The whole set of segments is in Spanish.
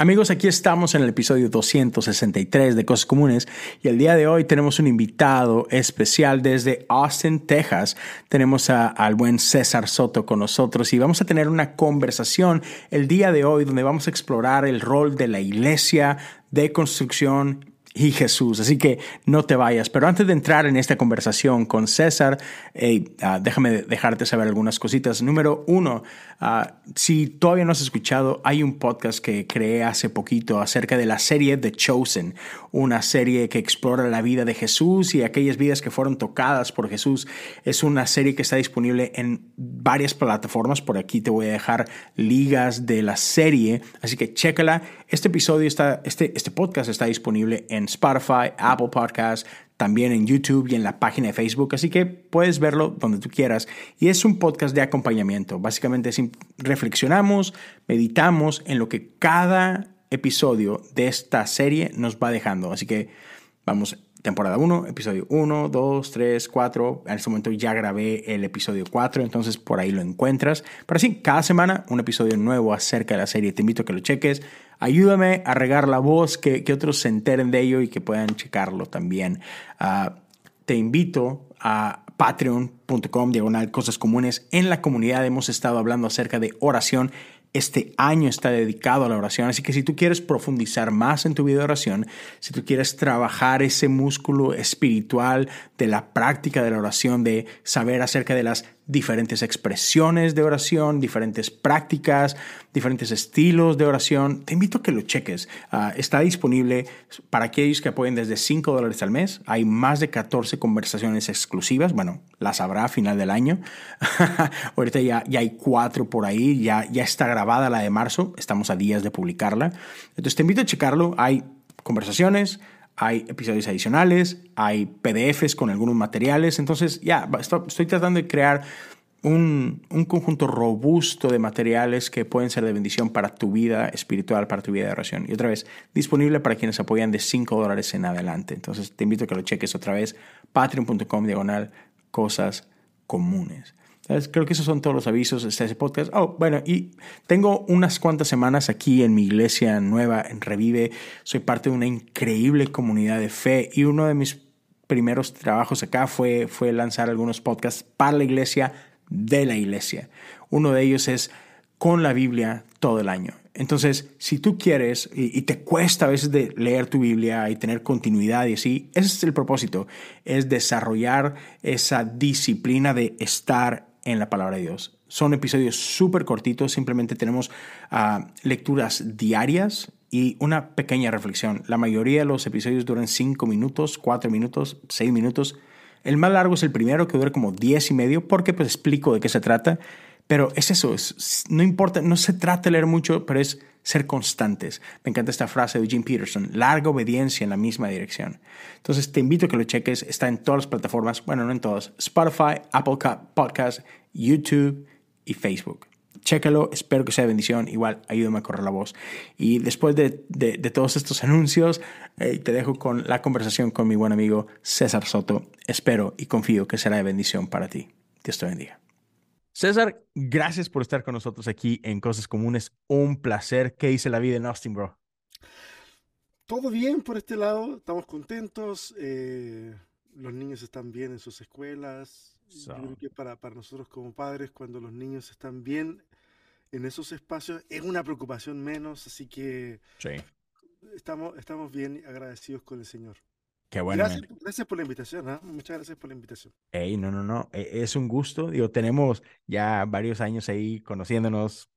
Amigos, aquí estamos en el episodio 263 de Cosas Comunes y el día de hoy tenemos un invitado especial desde Austin, Texas. Tenemos al buen César Soto con nosotros y vamos a tener una conversación el día de hoy donde vamos a explorar el rol de la iglesia de construcción y Jesús. Así que no te vayas. Pero antes de entrar en esta conversación con César, ah, déjame dejarte saber algunas cositas. Número uno, ah, si todavía no has escuchado, hay un podcast que creé hace poquito acerca de la serie The Chosen, una serie que explora la vida de Jesús y aquellas vidas que fueron tocadas por Jesús. Es una serie que está disponible en varias plataformas. Por aquí te voy a dejar ligas de la serie. Así que chécala. Este episodio está, este, este podcast está disponible en Spotify, Apple Podcasts, también en YouTube y en la página de Facebook, así que puedes verlo donde tú quieras. Y es un podcast de acompañamiento. Básicamente reflexionamos, meditamos en lo que cada episodio de esta serie nos va dejando. Así que vamos, temporada 1, episodio 1, 2, 3, 4. En este momento ya grabé el episodio 4, entonces por ahí lo encuentras. Pero sí, cada semana un episodio nuevo acerca de la serie. Te invito a que lo cheques. Ayúdame a regar la voz, que, otros se enteren de ello y que puedan checarlo también. Ah, te invito a patreon.com, diagonal cosas comunes. En la comunidad hemos estado hablando acerca de oración este año está dedicado a la oración, así que si tú quieres profundizar más en tu vida de oración, si tú quieres trabajar ese músculo espiritual de la práctica de la oración, de saber acerca de las diferentes expresiones de oración, diferentes prácticas, diferentes estilos de oración. Te invito a que lo cheques. Ah, está disponible para aquellos que apoyen desde 5 dólares al mes. Hay más de 14 conversaciones exclusivas. Bueno, las habrá a final del año. Ahorita ya, ya hay cuatro por ahí. Ya, ya está grabada la de marzo. Estamos a días de publicarla. Entonces te invito a checarlo. Hay conversaciones hay episodios adicionales, hay PDFs con algunos materiales. Entonces, ya, estoy, tratando de crear un, conjunto robusto de materiales que pueden ser de bendición para tu vida espiritual, para tu vida de oración. Y otra vez, disponible para quienes apoyan de 5 dólares en adelante. Entonces, te invito a que lo cheques otra vez, patreon.com diagonal cosas comunes. Creo que esos son todos los avisos de ese podcast. Oh, bueno, y tengo unas cuantas semanas aquí en mi iglesia nueva, en Revive. Soy parte de una increíble comunidad de fe y uno de mis primeros trabajos acá fue, fue lanzar algunos podcasts para la iglesia, de la iglesia. Uno de ellos es con la Biblia todo el año. Entonces, si tú quieres y, te cuesta a veces de leer tu Biblia y tener continuidad y así, ese es el propósito, es desarrollar esa disciplina de estar en la palabra de Dios. Son episodios súper cortitos, simplemente tenemos ah, lecturas diarias y una pequeña reflexión. La mayoría de los episodios duran 5 minutos, 4 minutos, 6 minutos. El más largo es el primero, que dura como 10 y medio, porque pues explico de qué se trata. Pero es eso, es, no importa, no se trata de leer mucho, pero es ser constantes. Me encanta esta frase de Jim Peterson, larga obediencia en la misma dirección. Entonces te invito a que lo cheques, está en todas las plataformas, bueno, no en todas, Spotify, Apple Podcasts, YouTube y Facebook. Chécalo, espero que sea de bendición. Igual, ayúdame a correr la voz. Y después de, todos estos anuncios, eh, te dejo con la conversación con mi buen amigo César Soto. Espero y confío que será de bendición para ti. Dios te bendiga. César, gracias por estar con nosotros aquí en Cosas Comunes. Un placer. ¿Qué dice la vida en Austin, bro? Todo bien por este lado. Estamos contentos. Eh, los niños están bien en sus escuelas. Yo creo que para, para nosotros como padres, cuando los niños están bien en esos espacios, es una preocupación menos. Así que sí. estamos, estamos bien agradecidos con el Señor. Qué bueno. Gracias, por la invitación, ¿ah? muchas gracias por la invitación. Ey, no, no, no, e, es un gusto. Digo, tenemos ya varios años ahí conociéndonos,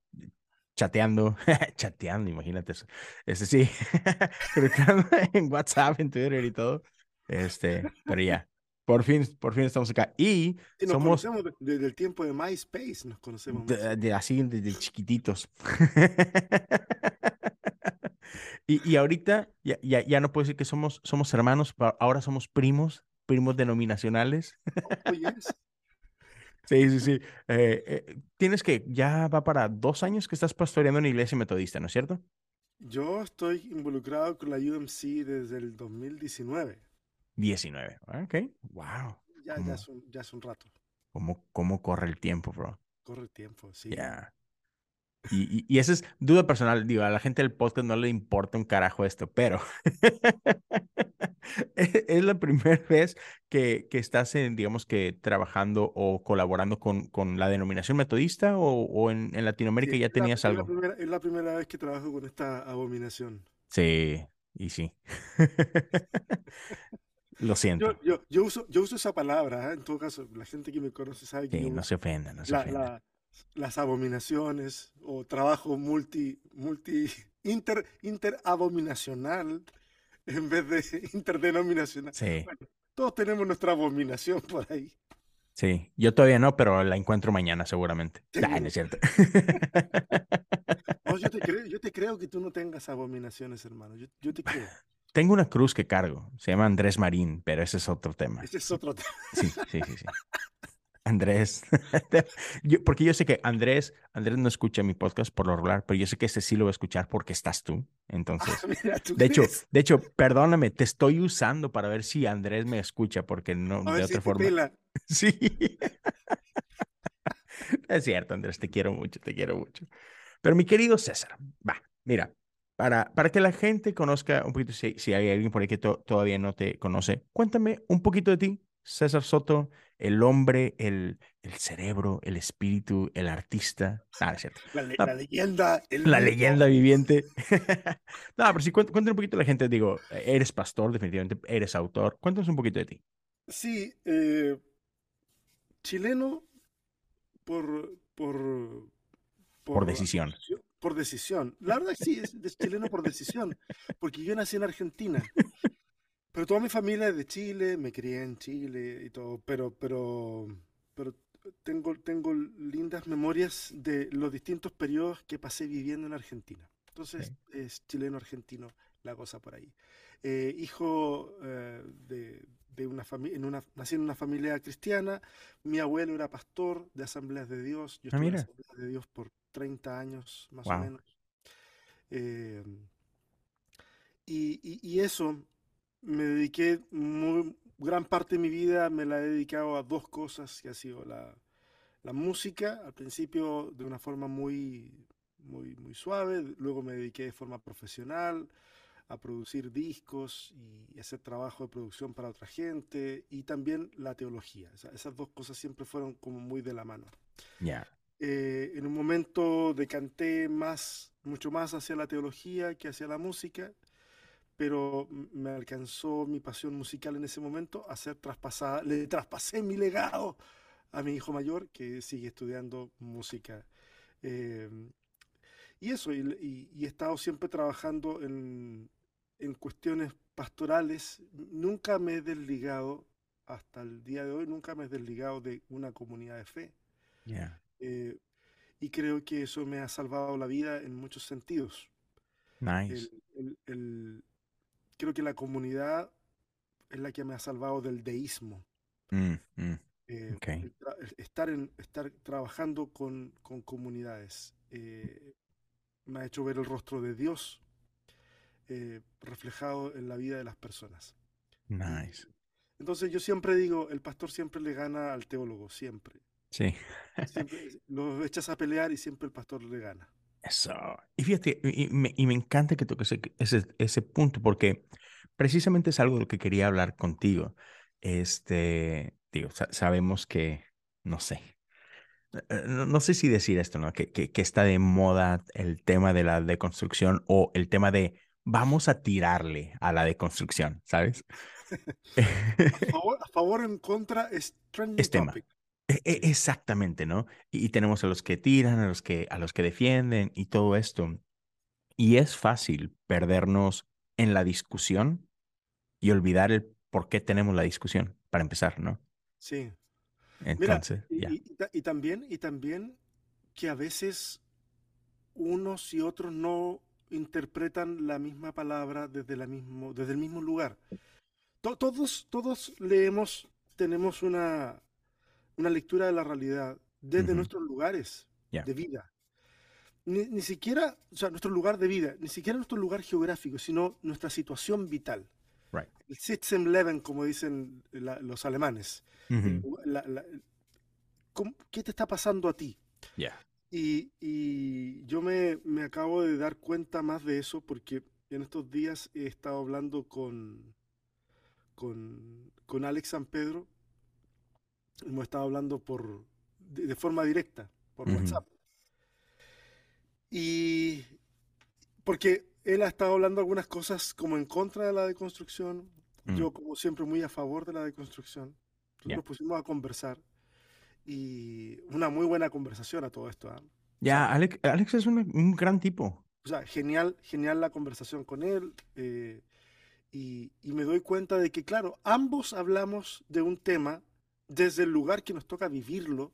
chateando, chateando, imagínate eso. Este sí, en WhatsApp, en Twitter y todo. Este, pero ya, por fin, por fin estamos acá. Y, nos somos. Conocemos desde el tiempo de MySpace, nos conocemos. De, así, desde chiquititos. Y, ahorita ya, ya, ya, no puedo decir que somos, somos hermanos, ahora somos primos, primos denominacionales. Oh, sí, sí, sí. Eh, eh, tienes que, ya va para dos años que estás pastoreando en iglesia metodista, ¿no es cierto? Yo estoy involucrado con la UMC desde el 2019. 19, ok, wow. Ya, ya, es, un, ya es un rato. ¿Cómo, ¿Cómo corre el tiempo, bro? Corre el tiempo, sí. Ya. Y, y, esa es duda personal. Digo, a la gente del podcast no le importa un carajo esto, pero es la primera vez que, que, estás, en, digamos que, trabajando o colaborando con, con la denominación metodista o, o en, en, Latinoamérica ya tenías algo. Es la, primera, es la primera vez que trabajo con esta abominación. Sí, y sí. Lo siento. Yo, yo, yo, uso, yo uso esa palabra, ¿eh? en todo caso, la gente que me conoce sabe que... Sí, no se ofenda, no se la, ofenda. La, las abominaciones o trabajo multi, multi, inter, interabominacional en vez de interdenominacional. Sí. Bueno, todos tenemos nuestra abominación por ahí. Sí, yo todavía no, pero la encuentro mañana seguramente. Sí. Nah, no es cierto. No, yo, te creo, yo te creo que tú no tengas abominaciones, hermano. Yo, yo te creo. Tengo una cruz que cargo. Se llama Andrés Marín, pero ese es otro tema. Ese es otro tema. Sí, sí, sí, sí. Andrés. yo, porque yo sé que Andrés, Andrés no escucha mi podcast por lo regular, pero yo sé que este sí lo va a escuchar porque estás tú. Entonces, Ah, mira, ¿tú de hecho, de hecho, perdóname, te estoy usando para ver si Andrés me escucha, porque no, A de otra si forma. pela. Sí. Es cierto, Andrés, te quiero mucho, te quiero mucho. Pero mi querido César, va, mira, para, para que la gente conozca un poquito, si, si hay alguien por ahí que to- todavía no te conoce, cuéntame un poquito de ti, César Soto, el hombre, el, el cerebro, el espíritu, el artista. Ah, es cierto. La, le- la leyenda. El La leyenda viviente. no, pero sí, cuént- cuéntame un poquito a la gente, digo, eres pastor, definitivamente, eres autor. Cuéntanos un poquito de ti. Sí, eh, chileno por, por, Por decisión. Por decisión. La verdad sí, es, es chileno por decisión, porque yo nací en Argentina. Pero toda mi familia es de Chile, me crié en Chile y todo, pero, pero, pero tengo, tengo lindas memorias de los distintos periodos que pasé viviendo en Argentina. Entonces es chileno-argentino la cosa por ahí. Eh, hijo eh, de, de una familia, una, nací en una familia cristiana, mi abuelo era pastor de Asambleas de Dios, yo Ah, estuve en. Asambleas de Dios por 30 años más Wow. o menos. Eh, y, y- y eso, me dediqué, muy, gran parte de mi vida me la he dedicado a dos cosas, que ha sido la, la música, al principio de una forma muy, muy, muy suave, luego me dediqué de forma profesional a producir discos y hacer trabajo de producción para otra gente, y también la teología. O sea, esas dos cosas siempre fueron como muy de la mano. Ya. Eh, en un momento decanté más, mucho más hacia la teología que hacia la música, pero me alcanzó mi pasión musical en ese momento a ser traspasada, le traspasé mi legado a mi hijo mayor que sigue estudiando música. Eh, y eso, y, y- y he estado siempre trabajando en, en cuestiones pastorales. Nunca me he desligado, hasta el día de hoy, nunca me he desligado de una comunidad de fe. Ya. Eh, y creo que eso me ha salvado la vida en muchos sentidos. Nice. El- el- el- creo que la comunidad es la que me ha salvado del deísmo. Mm, mm, Eh, Ok. el tra- el estar, en, estar trabajando con, con comunidades eh, me ha hecho ver el rostro de Dios eh, reflejado en la vida de las personas. Nice. entonces yo siempre digo, el pastor siempre le gana al teólogo, siempre. Sí. Siempre los echas a pelear y siempre el pastor le gana. Eso. Y fíjate, y, y me, y me encanta que toques ese, ese, punto, porque precisamente es algo de lo que quería hablar contigo. Este, digo, sa- sabemos que, no sé, eh, no, no sé si decir esto, ¿no? Que, que, que está de moda el tema de la deconstrucción o el tema de vamos a tirarle a la deconstrucción, ¿sabes? A favor, a favor o en contra es trending Es tema. topic. E- Exactamente, ¿no? Y, y tenemos a los que tiran, a los que, a los que defienden y todo esto. Y es fácil perdernos en la discusión y olvidar el por qué tenemos la discusión, para empezar, ¿no? Sí. Mira, Entonces, y, ya. y- y ta- y también, y también que a veces unos y otros no interpretan la misma palabra desde, la mismo, desde el mismo lugar. To- todos, todos leemos, tenemos una, una lectura de la realidad desde nuestros lugares de vida. Ni, ni siquiera, o sea, nuestro lugar de vida, ni siquiera nuestro lugar geográfico, sino nuestra situación vital. Right. El Sitzenleben, como dicen la- los alemanes. la- la- ¿cómo- ¿Qué te está pasando a ti? Ya. Y, yo me, me, acabo de dar cuenta más de eso porque en estos días he estado hablando con, con, con Alex San Pedro. Hemos estado hablando por, de, forma directa, por WhatsApp. Y porque él ha estado hablando algunas cosas como en contra de la deconstrucción, mm. yo como siempre muy a favor de la deconstrucción. Entonces nos pusimos a conversar y una muy buena conversación a todo esto. ¿ah? Ya, Alex, Alex, es un, gran tipo. O sea, genial, genial la conversación con él. Eh, y, y, me doy cuenta de que, claro, ambos hablamos de un tema desde el lugar que nos toca vivirlo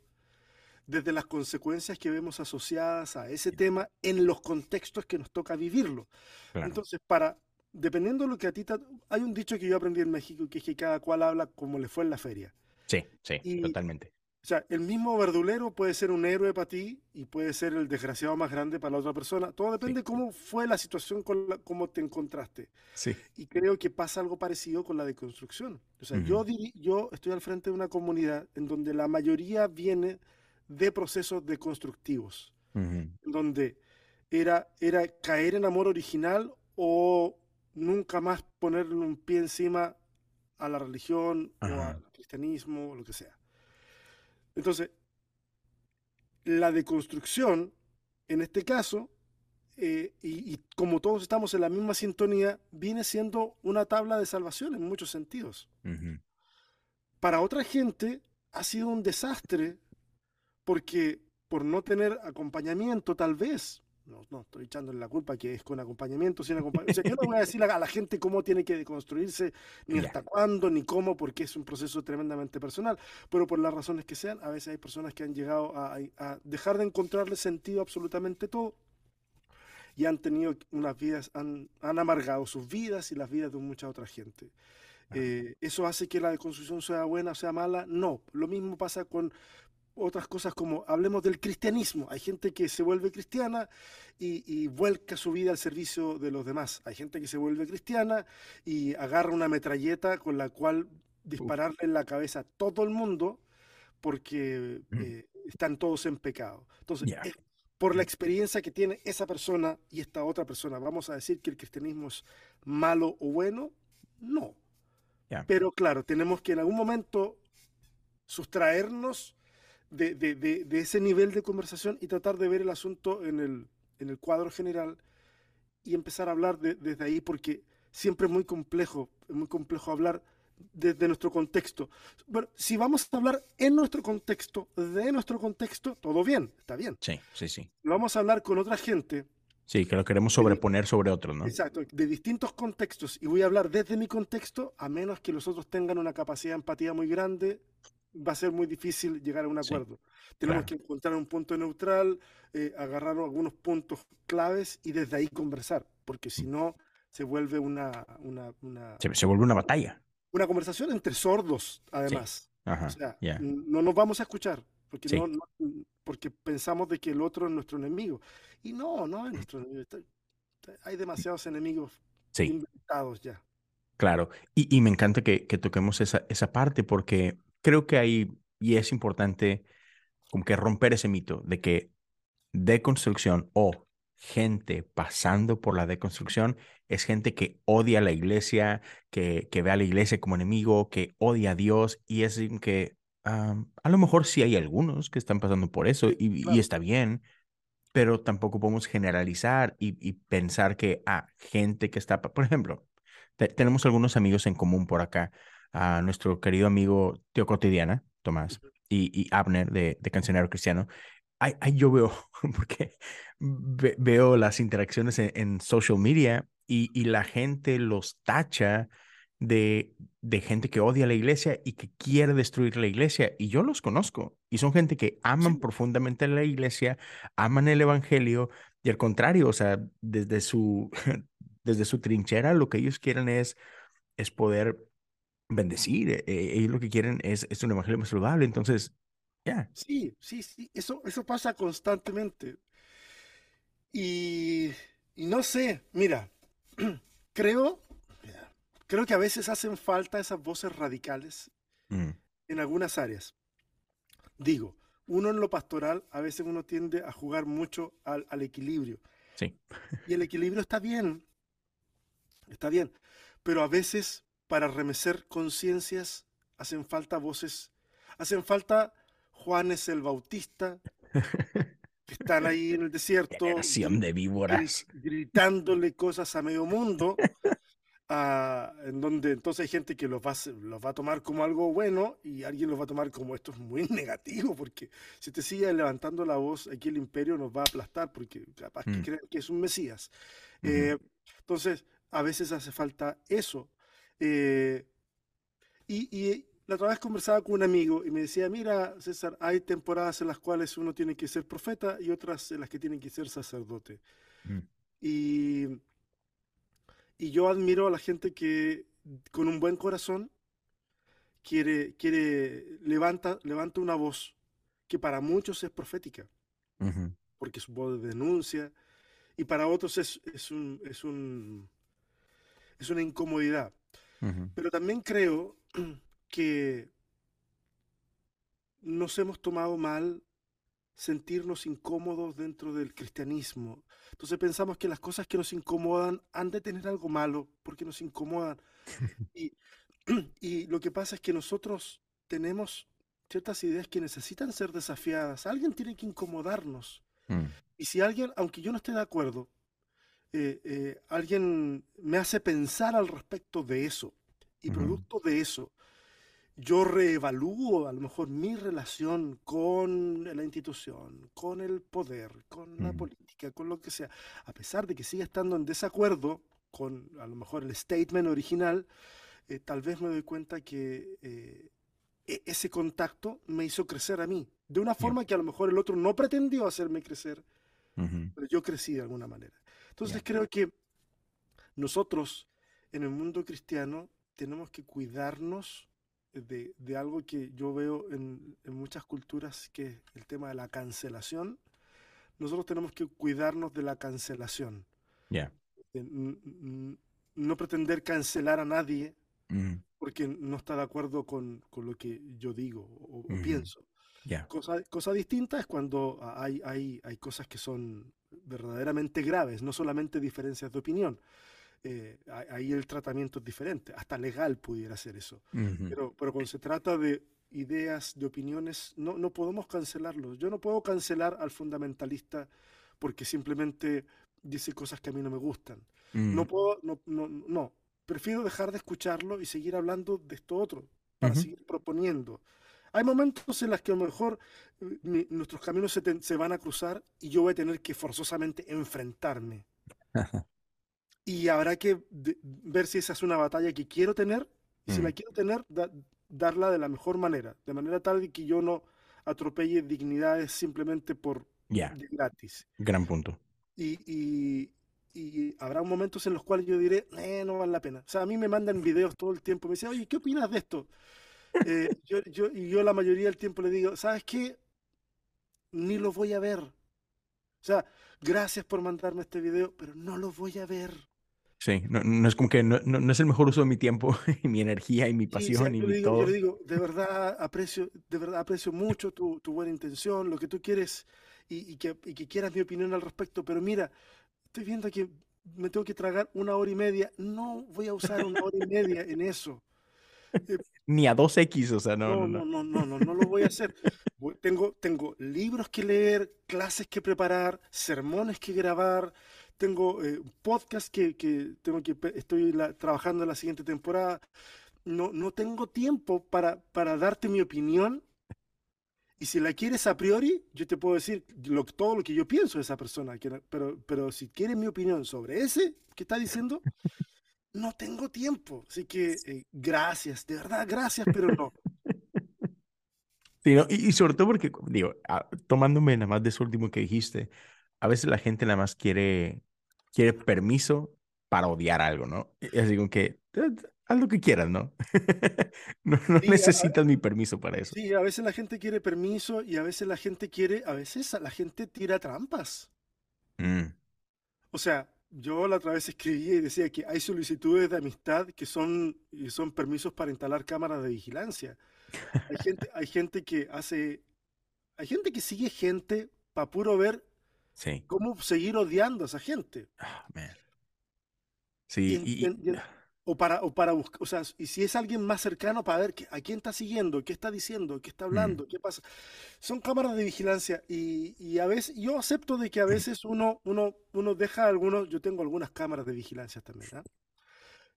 desde las consecuencias que vemos asociadas a ese tema en los contextos que nos toca vivirlo. Entonces, para, dependiendo de lo que a ti te, hay un dicho que yo aprendí en México que es que cada cual habla como le fue en la feria. Sí, sí, totalmente. O sea, el mismo verdulero puede ser un héroe para ti y puede ser el desgraciado más grande para la otra persona. Todo depende de cómo fue la situación, con la, cómo te encontraste. Sí. Y creo que pasa algo parecido con la deconstrucción. O sea, yo, yo estoy al frente de una comunidad en donde la mayoría viene de procesos deconstructivos, donde era, era caer en amor original o nunca más ponerle un pie encima a la religión o al cristianismo o lo que sea. Entonces, la deconstrucción, en este caso, eh, y, como todos estamos en la misma sintonía, viene siendo una tabla de salvación en muchos sentidos. Para otra gente ha sido un desastre porque por no tener acompañamiento tal vez, no, no estoy echándole la culpa que es con acompañamiento, sin acompañamiento. yo no voy a decir a la gente cómo tiene que deconstruirse, ni hasta cuándo, ni cómo, porque es un proceso tremendamente personal, pero por las razones que sean, a veces hay personas que han llegado a, dejar de encontrarle sentido absolutamente todo y han tenido unas vidas, han, han amargado sus vidas y las vidas de mucha otra gente. Eh, ¿Eso hace que la deconstrucción sea buena o sea mala? No. Lo mismo pasa con otras cosas como, hablemos del cristianismo. Hay gente que se vuelve cristiana y, vuelca su vida al servicio de los demás. Hay gente que se vuelve cristiana y agarra una metralleta con la cual dispararle en la cabeza a todo el mundo porque mm. eh, están todos en pecado. Entonces, eh, por la experiencia que tiene esa persona y esta otra persona, ¿vamos a decir que el cristianismo es malo o bueno? No. Pero claro, tenemos que en algún momento sustraernos de, de, de, ese nivel de conversación y tratar de ver el asunto en el, en el cuadro general y empezar a hablar desde ahí, porque siempre es muy complejo, es muy complejo hablar desde nuestro contexto. Bueno, si vamos a hablar en nuestro contexto, de nuestro contexto, todo bien, está bien. Sí, sí, sí. Vamos a hablar con otra gente. Sí, que lo queremos sobreponer sobre otros, ¿no? Exacto, de distintos contextos. Y voy a hablar desde mi contexto, a menos que los otros tengan una capacidad de empatía muy grande va a ser muy difícil llegar a un acuerdo. Tenemos que encontrar un punto neutral, eh, agarrar algunos puntos claves y desde ahí conversar, porque si mm. no, se vuelve una... una, se, vuelve una batalla. Una conversación entre sordos, además. o sea, no nos vamos a escuchar, porque, no, porque pensamos de que el otro es nuestro enemigo. Y no, no es nuestro enemigo. Hay demasiados enemigos inventados ya. Claro, y, y me encanta que, que toquemos esa, esa parte porque creo que hay, y es importante como que romper ese mito de que deconstrucción o gente pasando por la deconstrucción es gente que odia a la iglesia, que, que ve a la iglesia como enemigo, que odia a Dios y es que a lo mejor sí hay algunos que están pasando por eso y, y está bien, pero tampoco podemos generalizar y, y pensar que a ah, gente que está, por ejemplo, tenemos algunos amigos en común por acá a nuestro querido amigo Teo Cotidiana, Tomás, y, Abner de, de Cancionero Cristiano. Ahí, yo veo, porque veo las interacciones en, social media y, y, la gente los tacha de, de gente que odia la iglesia y que quiere destruir la iglesia. Y yo los conozco. Y son gente que aman profundamente la iglesia, aman el evangelio y al contrario, o sea, desde su, desde su trinchera lo que ellos quieren es, es poder bendecir. Eh, eh, ellos lo que quieren es, es un evangelio más saludable. Entonces, ya. Sí, sí, sí. Eso, eso pasa constantemente. Y, y no sé, mira, creo, creo que a veces hacen falta esas voces radicales mm. en algunas áreas. Digo, uno en lo pastoral, a veces uno tiende a jugar mucho al, al equilibrio. Sí. Y el equilibrio está bien, está bien, pero a veces para remecer conciencias hacen falta voces, hacen falta Juanes el Bautista, que están ahí en el desierto, de víboras. gritándole cosas a medio mundo, en donde entonces hay gente que los va, los va a tomar como algo bueno y alguien los va a tomar como esto es muy negativo, porque si te sigue levantando la voz, aquí el imperio nos va a aplastar, porque capaz que mm. creen que es un Mesías. Eh, entonces, a veces hace falta eso. Eh, y, la otra vez conversaba con un amigo y me decía, mira, César, hay temporadas en las cuales uno tiene que ser profeta y otras en las que tiene que ser sacerdote. Mm. Y, y yo admiro a la gente que con un buen corazón quiere, quiere levanta, levanta una voz que para muchos es profética, porque es voz de denuncia, y para otros es, es, un, es, un, es una incomodidad. Pero también creo que nos hemos tomado mal sentirnos incómodos dentro del cristianismo. Entonces pensamos que las cosas que nos incomodan han de tener algo malo porque nos incomodan. y, y, lo que pasa es que nosotros tenemos ciertas ideas que necesitan ser desafiadas. Alguien tiene que incomodarnos. Mm. Y si alguien, aunque yo no esté de acuerdo, eh, eh, alguien me hace pensar al respecto de eso. Y producto de eso, yo reevalúo a lo mejor mi relación con la institución, con el poder, con la política, con lo que sea, a pesar de que siga estando en desacuerdo con a lo mejor el statement original, eh, tal vez me doy cuenta que e, ese contacto me hizo crecer a mí, de una forma que a lo mejor el otro no pretendió hacerme crecer, pero yo crecí de alguna manera. Entonces creo que nosotros en el mundo cristiano tenemos que cuidarnos de, algo que yo veo en, muchas culturas, que es el tema de la cancelación. Nosotros tenemos que cuidarnos de la cancelación. no pretender cancelar a nadie mm. porque no está de acuerdo con, lo que yo digo o, pienso. Cosa, cosa, distinta es cuando hay, hay, hay cosas que son verdaderamente graves, no solamente diferencias de opinión. Eh, ahí el tratamiento es diferente, hasta legal pudiera ser eso. pero, pero cuando se trata de ideas, de opiniones, no, no podemos cancelarlos. Yo no puedo cancelar al fundamentalista porque simplemente dice cosas que a mí no me gustan. No mm. puedo, no, no, no, prefiero dejar de escucharlo y seguir hablando de esto otro, para seguir proponiendo. Hay momentos en los que a lo mejor eh, nuestros caminos se, se, van a cruzar y yo voy a tener que forzosamente enfrentarme. y habrá que ver si esa es una batalla que quiero tener y si la mm. quiero tener, darla de la mejor manera, de manera tal que yo no atropelle dignidades simplemente por gratis. Gran punto. Y, y, y, habrá momentos en los cuales yo diré, eh, no vale la pena. O sea, a mí me mandan videos todo el tiempo, me dicen, oye, ¿qué opinas de esto? Eh, yo, yo, y yo la mayoría del tiempo le digo, ¿sabes qué? Ni lo voy a ver. O sea, gracias por mandarme este video, pero no lo voy a ver. Sí, no, es como que no, no, es el mejor uso de mi tiempo y mi energía y mi pasión y mi todo. Yo le digo, de verdad aprecio, de verdad aprecio mucho tu, tu buena intención, lo que tú quieres y, y, que, y, que, quieras mi opinión al respecto, pero mira, estoy viendo que me tengo que tragar una hora y media, no voy a usar una hora y media en eso. Ni a 2X, o sea, no. No, no, no, no, no, no, lo voy a hacer. Tengo, tengo libros que leer, clases que preparar, sermones que grabar, tengo eh, podcast que, que, tengo que estoy trabajando en la siguiente temporada. No, no tengo tiempo para, para darte mi opinión. Y si la quieres a priori, yo te puedo decir lo, todo lo que yo pienso de esa persona. pero, pero si quieres mi opinión sobre ese que está diciendo, no tengo tiempo. Así que eh, gracias, de verdad, gracias, pero no. Sí, y, y, sobre todo porque, digo, ah, tomándome nada más de eso último que dijiste, a veces la gente nada más quiere quiere permiso para odiar algo, ¿no? Es digo que haz lo que quieras, ¿no? no, necesitas mi permiso para eso. Sí, a veces la gente quiere permiso y a veces la gente quiere, a veces la gente tira trampas. Mm. O sea, yo la otra vez escribí y decía que hay solicitudes de amistad que son, son permisos para instalar cámaras de vigilancia. Hay gente, hay gente que hace hay gente que sigue gente para puro ver cómo seguir odiando a esa gente. Ah, sí, y, o para, o para buscar, o sea, y si es alguien más cercano para ver a quién está siguiendo, qué está diciendo, qué está hablando, qué pasa. Son cámaras de vigilancia y, y, a veces, yo acepto de que a veces uno, uno, uno deja algunos, yo tengo algunas cámaras de vigilancia también, ¿ah?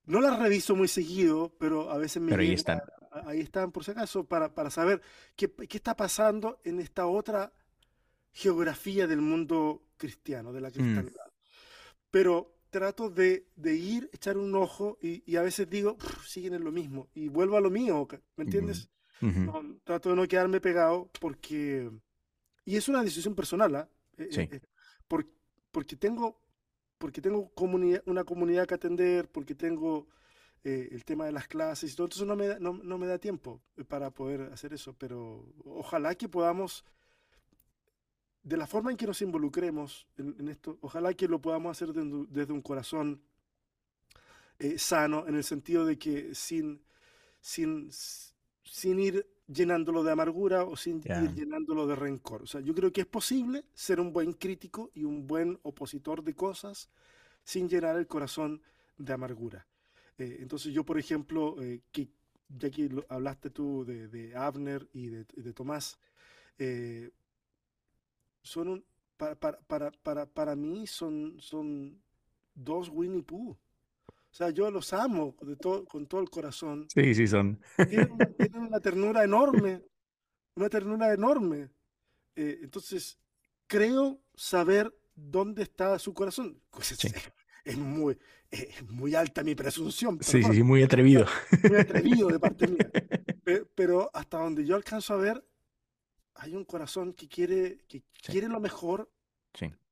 No las reviso muy seguido, pero a veces me... Pero ahí están. ahí están, por si acaso, para, para saber qué, qué está pasando en esta otra geografía del mundo cristiano, de la mm. cristianidad. Pero trato de, de, ir, echar un ojo y, a veces digo, siguen en lo mismo y vuelvo a lo mío, ¿me entiendes? trato de no quedarme pegado porque... Y es una decisión personal, ¿ah? Eh, sí. Eh, porque tengo, porque tengo comunidad, una comunidad que atender, porque tengo eh, el tema de las clases y todo, entonces no me, da, no, no me da tiempo para poder hacer eso, pero ojalá que podamos de la forma en que nos involucremos en, esto, ojalá que lo podamos hacer desde, un corazón eh, sano, en el sentido de que sin, sin, sin ir llenándolo de amargura o sin ir llenándolo de rencor. O sea, yo creo que es posible ser un buen crítico y un buen opositor de cosas sin llenar el corazón de amargura. Eh, entonces yo, por ejemplo, eh, que ya que hablaste tú de, de Abner y de, de Tomás, eh, son un, para, para, para, para, para mí son, son dos Winnie Pooh. O sea, yo los amo de todo, con todo el corazón. Sí, sí, son. Tienen, una ternura enorme, una ternura enorme. Eh, entonces, creo saber dónde está su corazón. Pues es, muy, es muy alta mi presunción. Sí, sí, sí, muy atrevido. Muy atrevido de parte mía. pero hasta donde yo alcanzo a ver, hay un corazón que quiere, que quiere lo mejor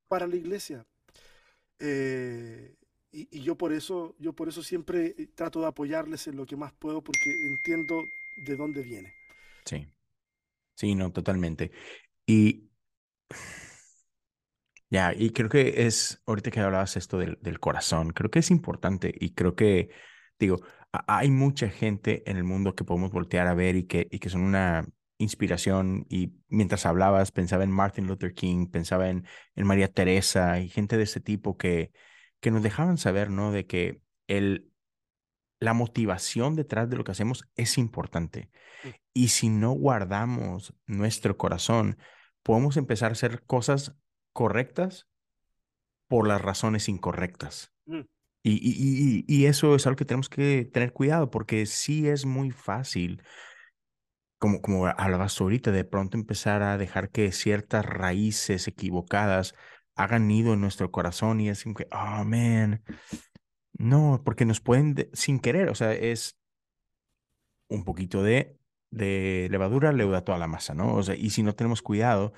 para la iglesia. Eh, y, yo por eso, yo por eso siempre eh, trato de apoyarles en lo que más puedo, porque entiendo de dónde viene. Sí. Sí, no, totalmente. Y ya, y creo que es, ahorita que hablabas esto del, del corazón, creo que es importante y creo que, digo, hay mucha gente en el mundo que podemos voltear a ver y que, y que son una inspiración y mientras hablabas pensaba en Martin Luther King, pensaba en, en María Teresa y gente de ese tipo que, que nos dejaban saber, ¿no? De que el, la motivación detrás de lo que hacemos es importante. Mm. Y si no guardamos nuestro corazón, podemos empezar a hacer cosas correctas por las razones incorrectas. Mm. Y, y, y, y, eso es algo que tenemos que tener cuidado porque sí es muy fácil como, como hablabas ahorita, de pronto empezar a dejar que ciertas raíces equivocadas hagan nido en nuestro corazón y es como que, oh, man, no, porque nos pueden, sin querer, o sea, es un poquito de, de levadura leuda toda la masa, ¿no? O sea, y si no tenemos cuidado,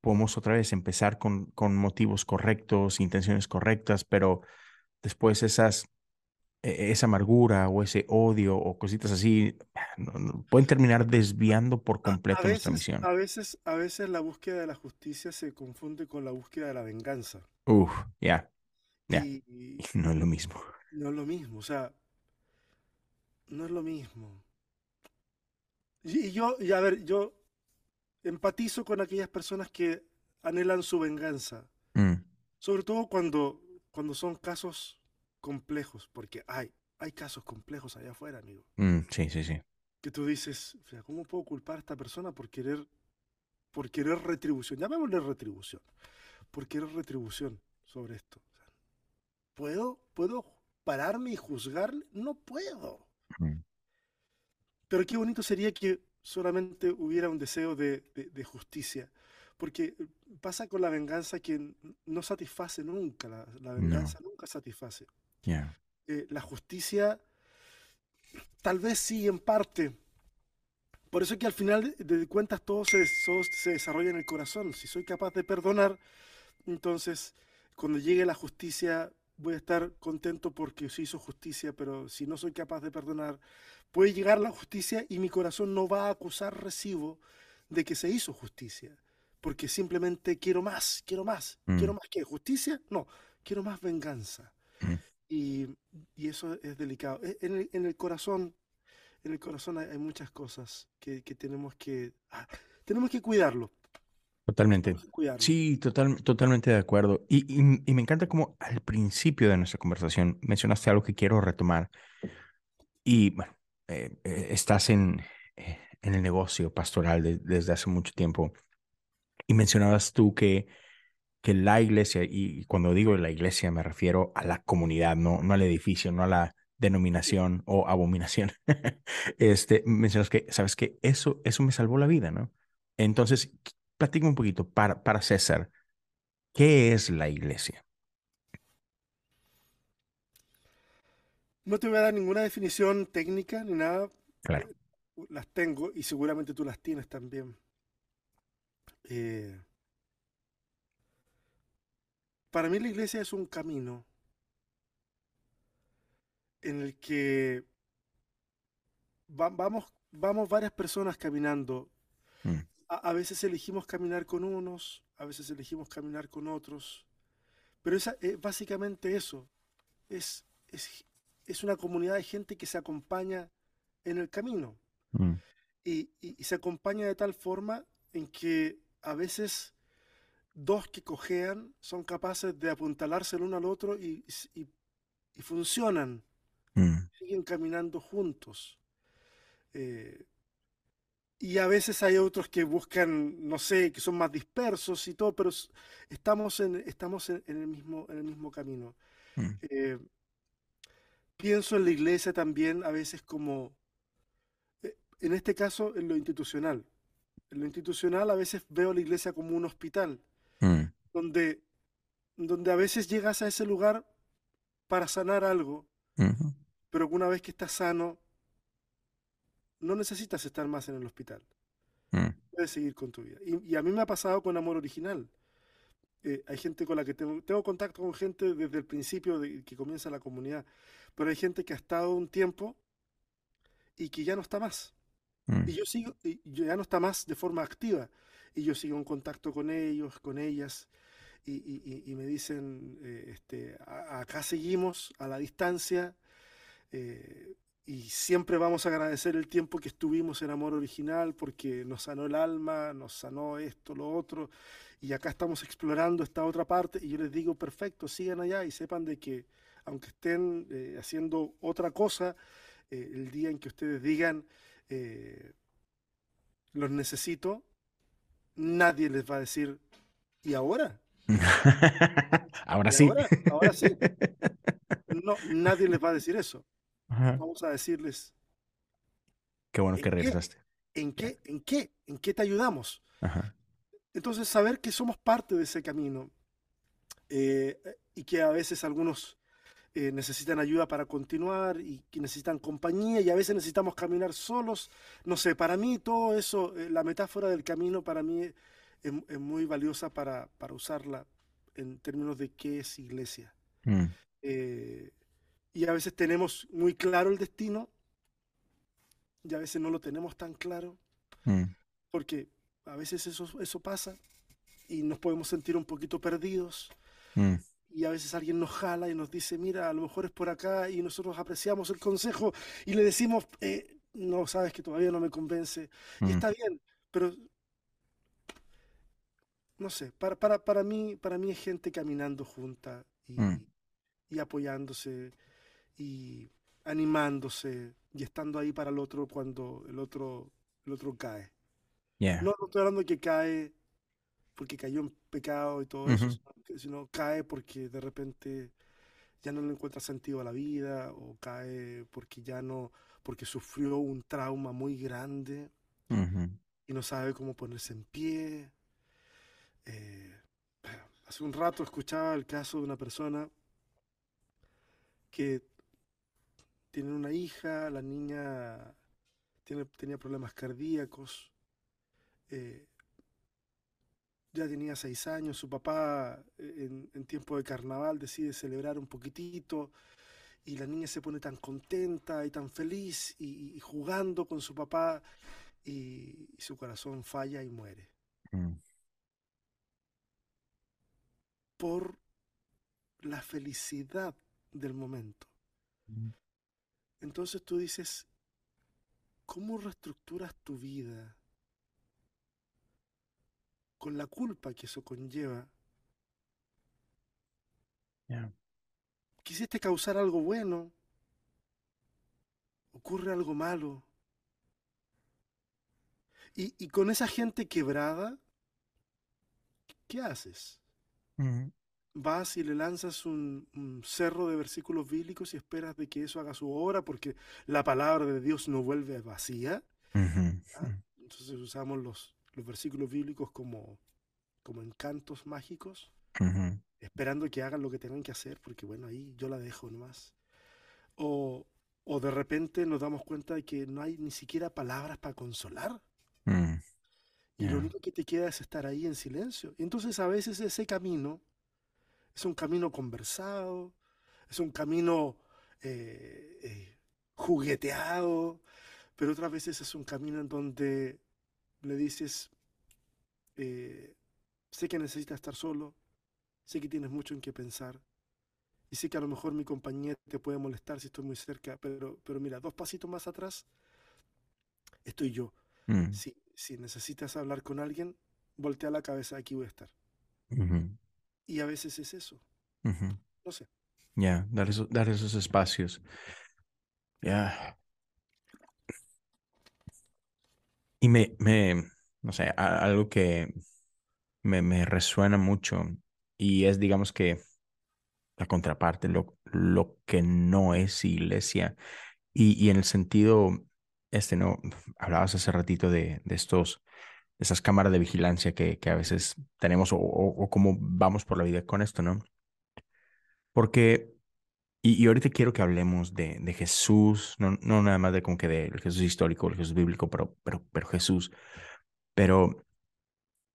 podemos otra vez empezar con, con motivos correctos, intenciones correctas, pero después esas esa amargura o ese odio o cositas así pueden terminar desviando por completo nuestra misión. A veces, a veces la búsqueda de la justicia se confunde con la búsqueda de la venganza. Uf, ya. ya. no es lo mismo. No es lo mismo, o sea, no es lo mismo. Y, yo, y a ver, yo empatizo con aquellas personas que anhelan su venganza. Mm. Sobre todo cuando, cuando son casos complejos, porque hay, hay casos complejos allá afuera, amigo. Mm, sí, sí, sí. Que tú dices, o sea, ¿cómo puedo culpar a esta persona por querer, por querer retribución? Llamémosle retribución. Por querer retribución sobre esto. ¿Puedo, ¿Puedo pararme y juzgarle? No puedo. Pero qué bonito sería que solamente hubiera un deseo de, de, justicia. Porque pasa con la venganza que no satisface nunca, la, la venganza nunca satisface. Eh, la justicia, tal vez sí, en parte. Por eso es que al final de cuentas todo se, se desarrolla en el corazón. Si soy capaz de perdonar, entonces cuando llegue la justicia voy a estar contento porque se hizo justicia, pero si no soy capaz de perdonar, puede llegar la justicia y mi corazón no va a acusar recibo de que se hizo justicia, porque simplemente quiero más, quiero más, mm. quiero más que justicia, no, quiero más venganza. Mm. Y, y eso es delicado. E, en el, en el, corazón, en el corazón hay, muchas cosas que, que tenemos que ah, tenemos que cuidarlo. Totalmente. Sí, total, totalmente de acuerdo. Y, y, me encanta como al principio de nuestra conversación mencionaste algo que quiero retomar. Y bueno, eh, eh, estás en, eh, en el negocio pastoral desde hace mucho tiempo y mencionabas tú que, que la iglesia, y cuando digo la iglesia me refiero a la comunidad, no, no al edificio, no a la denominación o abominación. este, mencionas que, sabes que eso, eso me salvó la vida, ¿no? Entonces, platica un poquito para, para César, ¿qué es la iglesia? No te voy a dar ninguna definición técnica ni nada. Claro. Eh, las tengo y seguramente tú las tienes también. Eh, para mí la iglesia es un camino en el que vamos, vamos varias personas caminando. Mm. A, veces elegimos caminar con unos, a veces elegimos caminar con otros, pero es básicamente eso. Es, es, es, una comunidad de gente que se acompaña en el camino. Mm. Y, se acompaña de tal forma en que a veces dos que cojean son capaces de apuntalarse el uno al otro y, y funcionan Mm. siguen caminando juntos. Eh, y a veces hay otros que buscan, no sé, que son más dispersos y todo, pero estamos en, estamos en, el, mismo, en el mismo camino. Mm. Eh, pienso en la iglesia también a veces como, eh, en este caso, en lo institucional. En lo institucional a veces veo la iglesia como un hospital, mm. donde, donde a veces llegas a ese lugar para sanar algo, pero una vez que estás sano, no necesitas estar más en el hospital. Mm. Puedes seguir con tu vida. Y, a mí me ha pasado con Amor Original. Eh, hay gente con la que tengo, tengo contacto con gente desde el principio de que comienza la comunidad, pero hay gente que ha estado un tiempo y que ya no está más. Mm. Y yo sigo, y ya no está más de forma activa. Y yo sigo en contacto con ellos, con ellas, y, me dicen, eh, este, acá seguimos a la distancia, eh, y siempre vamos a agradecer el tiempo que estuvimos en Amor Original porque nos sanó el alma, nos sanó esto, lo otro. Y acá estamos explorando esta otra parte y yo les digo, perfecto, sigan allá y sepan de que aunque estén eh, haciendo otra cosa, eh, el día en que ustedes digan, los necesito, nadie les va a decir, ¿y ahora? ahora sí. ahora sí. No, nadie les va a decir eso vamos a decirles. Qué bueno que regresaste. ¿En qué, en qué, en qué te ayudamos? Entonces, saber que somos parte de ese camino eh, y que a veces algunos eh, necesitan ayuda para continuar y que necesitan compañía y a veces necesitamos caminar solos. No sé, para mí todo eso, eh, la metáfora del camino para mí es, muy valiosa para, para, usarla en términos de qué es iglesia. Mm y a veces tenemos muy claro el destino y a veces no lo tenemos tan claro, mm. porque a veces eso, eso pasa y nos podemos sentir un poquito perdidos. Mm. Y a veces alguien nos jala y nos dice, mira, a lo mejor es por acá y nosotros apreciamos el consejo y le decimos, eh, no, sabes que todavía no me convence. Y mm. está bien, pero no sé, para, para, para, mí, para mí es gente caminando junta y, y apoyándose y animándose y estando ahí para el otro cuando el otro, el otro cae. No, estoy hablando de que cae porque cayó en pecado y todo eso, sino cae porque de repente ya no le encuentra sentido a la vida o cae porque ya no, porque sufrió un trauma muy grande y no sabe cómo ponerse en pie. Eh, hace un rato escuchaba el caso de una persona que tienen una hija, la niña tiene, tenía problemas cardíacos, eh, ya tenía seis años, su papá eh, en, tiempo de carnaval decide celebrar un poquitito y la niña se pone tan contenta y tan feliz y, jugando con su papá y, su corazón falla y muere. Mm. Por la felicidad del momento. Mm. Entonces tú dices, ¿cómo reestructuras tu vida con la culpa que eso conlleva. Quisiste causar algo bueno, ocurre algo malo. Y, con esa gente quebrada, ¿qué haces? Vas y le lanzas un, cerro de versículos bíblicos y esperas de que eso haga su obra porque la palabra de Dios no vuelve vacía. ¿Ah? Entonces usamos los, los versículos bíblicos como, como encantos mágicos, esperando que hagan lo que tengan que hacer, porque bueno, ahí yo la dejo nomás. O, o de repente nos damos cuenta de que no hay ni siquiera palabras para consolar. Mm, y lo único que te queda es estar ahí en silencio. Entonces a veces ese camino es un camino conversado, es un camino eh, eh, jugueteado, pero otras veces es un camino en donde le dices, eh, sé que necesitas estar solo, sé que tienes mucho en qué pensar, y sé que a lo mejor mi compañía te puede molestar si estoy muy cerca, pero, pero mira, dos pasitos más atrás estoy yo. Mm. Si, si, necesitas hablar con alguien, voltea la cabeza, aquí voy a estar. Y a veces es eso. No sé. Ya, dar, dar esos espacios. Ya. Y me, me, no sé, algo que me, me resuena mucho y es, digamos que, la contraparte, lo, lo que no es iglesia. Y, y en el sentido, este, ¿no? Hablabas hace ratito de, de estos, esas cámaras de vigilancia que, que a veces tenemos o, o, cómo vamos por la vida con esto, ¿no? Porque, y, y ahorita quiero que hablemos de, de Jesús, no, no nada más de como que del Jesús histórico, el Jesús bíblico, pero, pero, pero Jesús. Pero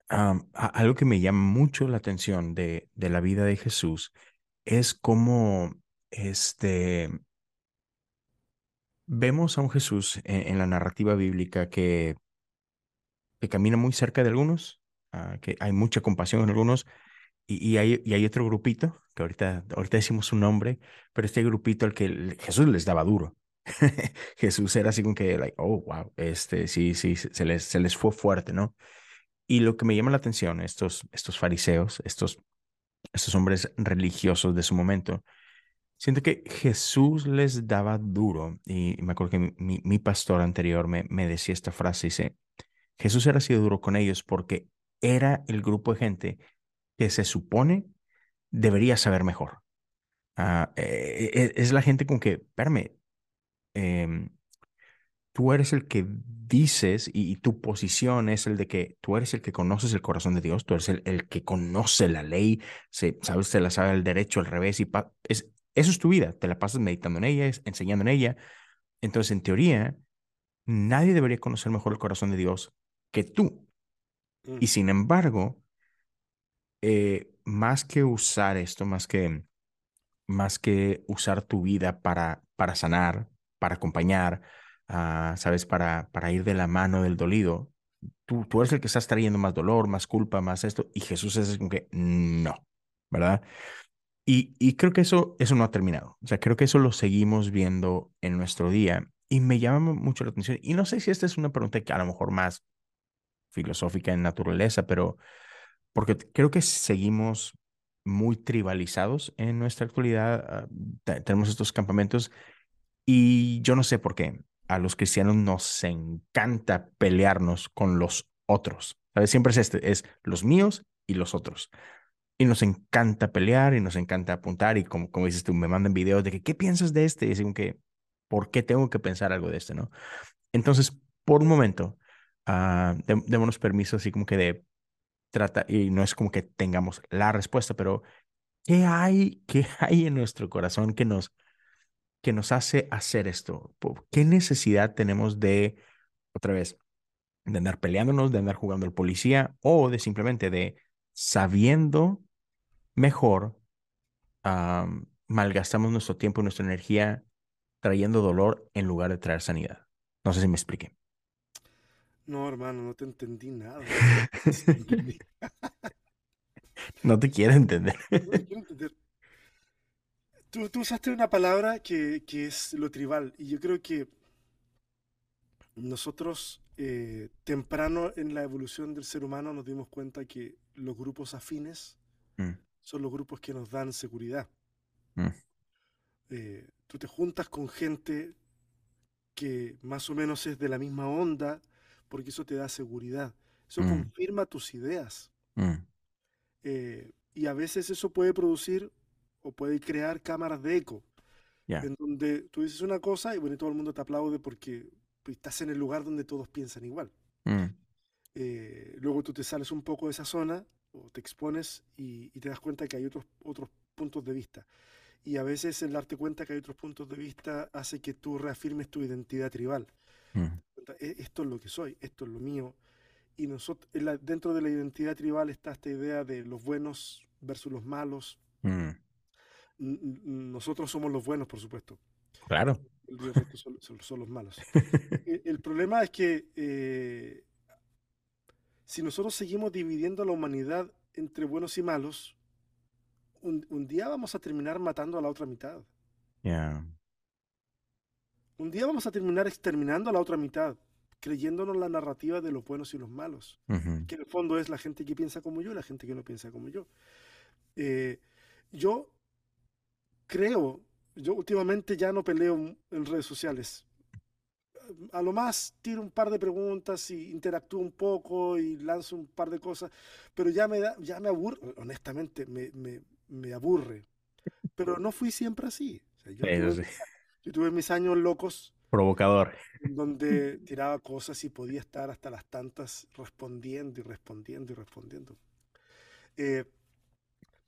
algo que me llama mucho la atención de, de la vida de Jesús es cómo este, vemos a un Jesús en, la narrativa bíblica que, que, camina muy cerca de algunos, ah, que hay mucha compasión en algunos, y, hay, y hay otro grupito, que ahorita, ahorita decimos un nombre, pero este grupito al que Jesús les daba duro. Jesús era así como que, like, oh, wow, este, sí, sí, se les, se les fue fuerte, ¿no? Y lo que me llama la atención, estos, estos fariseos, estos, estos hombres religiosos de su momento, siento que Jesús les daba duro. Y me acuerdo que mi, mi, pastor anterior me, me decía esta frase, dice, Jesús era sido duro con ellos porque era el grupo de gente que se supone debería saber mejor. Ah, eh, eh, es la gente con que, espérame, eh, tú eres el que dices y, tu posición es el de que tú eres el que conoces el corazón de Dios, tú eres el, que conoce la ley, se, sabes, te la sabe el derecho, al revés, y es, eso es tu vida, te la pasas meditando en ella, enseñando en ella. Entonces, en teoría, nadie debería conocer mejor el corazón de Dios que tú. Y mm. sin embargo, eh, más que usar esto, más que, más que usar tu vida para, para sanar, para acompañar, Ah, ¿sabes? Para, para ir de la mano del dolido. Tú, tú eres el que estás trayendo más dolor, más culpa, más esto, y Jesús es como que no, ¿verdad? Y, y creo que eso, eso no ha terminado. O sea, creo que eso lo seguimos viendo en nuestro día y me llama mucho la atención. Y no sé si esta es una pregunta que a lo mejor más filosófica en naturaleza, pero porque creo que seguimos muy tribalizados en nuestra actualidad. Ah, tenemos estos campamentos y yo no sé por qué a los cristianos nos encanta pelearnos con los otros. ¿Sabes? Siempre es este, es los míos y los otros. Y nos encanta pelear y nos encanta apuntar y como, como dices tú, me mandan videos de que, ¿qué piensas de este? Y dicen que, ¿por qué tengo que pensar algo de este? ¿no? Entonces, por un momento, uh, démonos permiso así como que de trata, y no es como que tengamos la respuesta, pero ¿qué hay, qué hay en nuestro corazón que nos que nos hace hacer esto? ¿Qué necesidad tenemos de, otra vez, de andar peleándonos, de andar jugando al policía o de simplemente de sabiendo mejor, malgastamos nuestro tiempo y nuestra energía trayendo dolor en lugar de traer sanidad? No sé si me expliqué. No, hermano, no te entendí nada. no te quiero entender. No te quiero entender. Tú, usaste una palabra que, es lo tribal y yo creo que nosotros eh, temprano en la evolución del ser humano nos dimos cuenta que los grupos afines mm. son los grupos que nos dan seguridad. Mm. Eh, tú te juntas con gente que más o menos es de la misma onda, porque eso te da seguridad. Eso mm. confirma tus ideas. Eh, y a veces eso puede producir o puede crear cámaras de eco, en donde tú dices una cosa y bueno, todo el mundo te aplaude porque estás en el lugar donde todos piensan igual. Mm. Eh, luego tú te sales un poco de esa zona o te expones y, te das cuenta que hay otros, otros puntos de vista. Y a veces el darte cuenta que hay otros puntos de vista hace que tú reafirmes tu identidad tribal. Mm. E, esto es lo que soy, esto es lo mío. Y nosotros, dentro de la identidad tribal está esta idea de los buenos versus los malos. Mm. Nosotros somos los buenos, por supuesto. Claro son, los malos. el, problema es que eh, si nosotros seguimos dividiendo a la humanidad entre buenos y malos, un, día vamos a terminar matando a la otra mitad. Un día vamos a terminar exterminando a la otra mitad, creyéndonos la narrativa de los buenos y los malos, que en el fondo es la gente que piensa como yo y la gente que no piensa como yo. Eh, yo creo yo últimamente ya no peleo en redes sociales. A lo más tiro un par de preguntas y interactúo un poco y lanzo un par de cosas, pero ya me, da, ya me aburre, honestamente, me, me, me aburre. Pero no fui siempre así. yo, tuve, mis años locos. Provocador. Donde tiraba cosas y podía estar hasta las tantas respondiendo y respondiendo y respondiendo. Eh,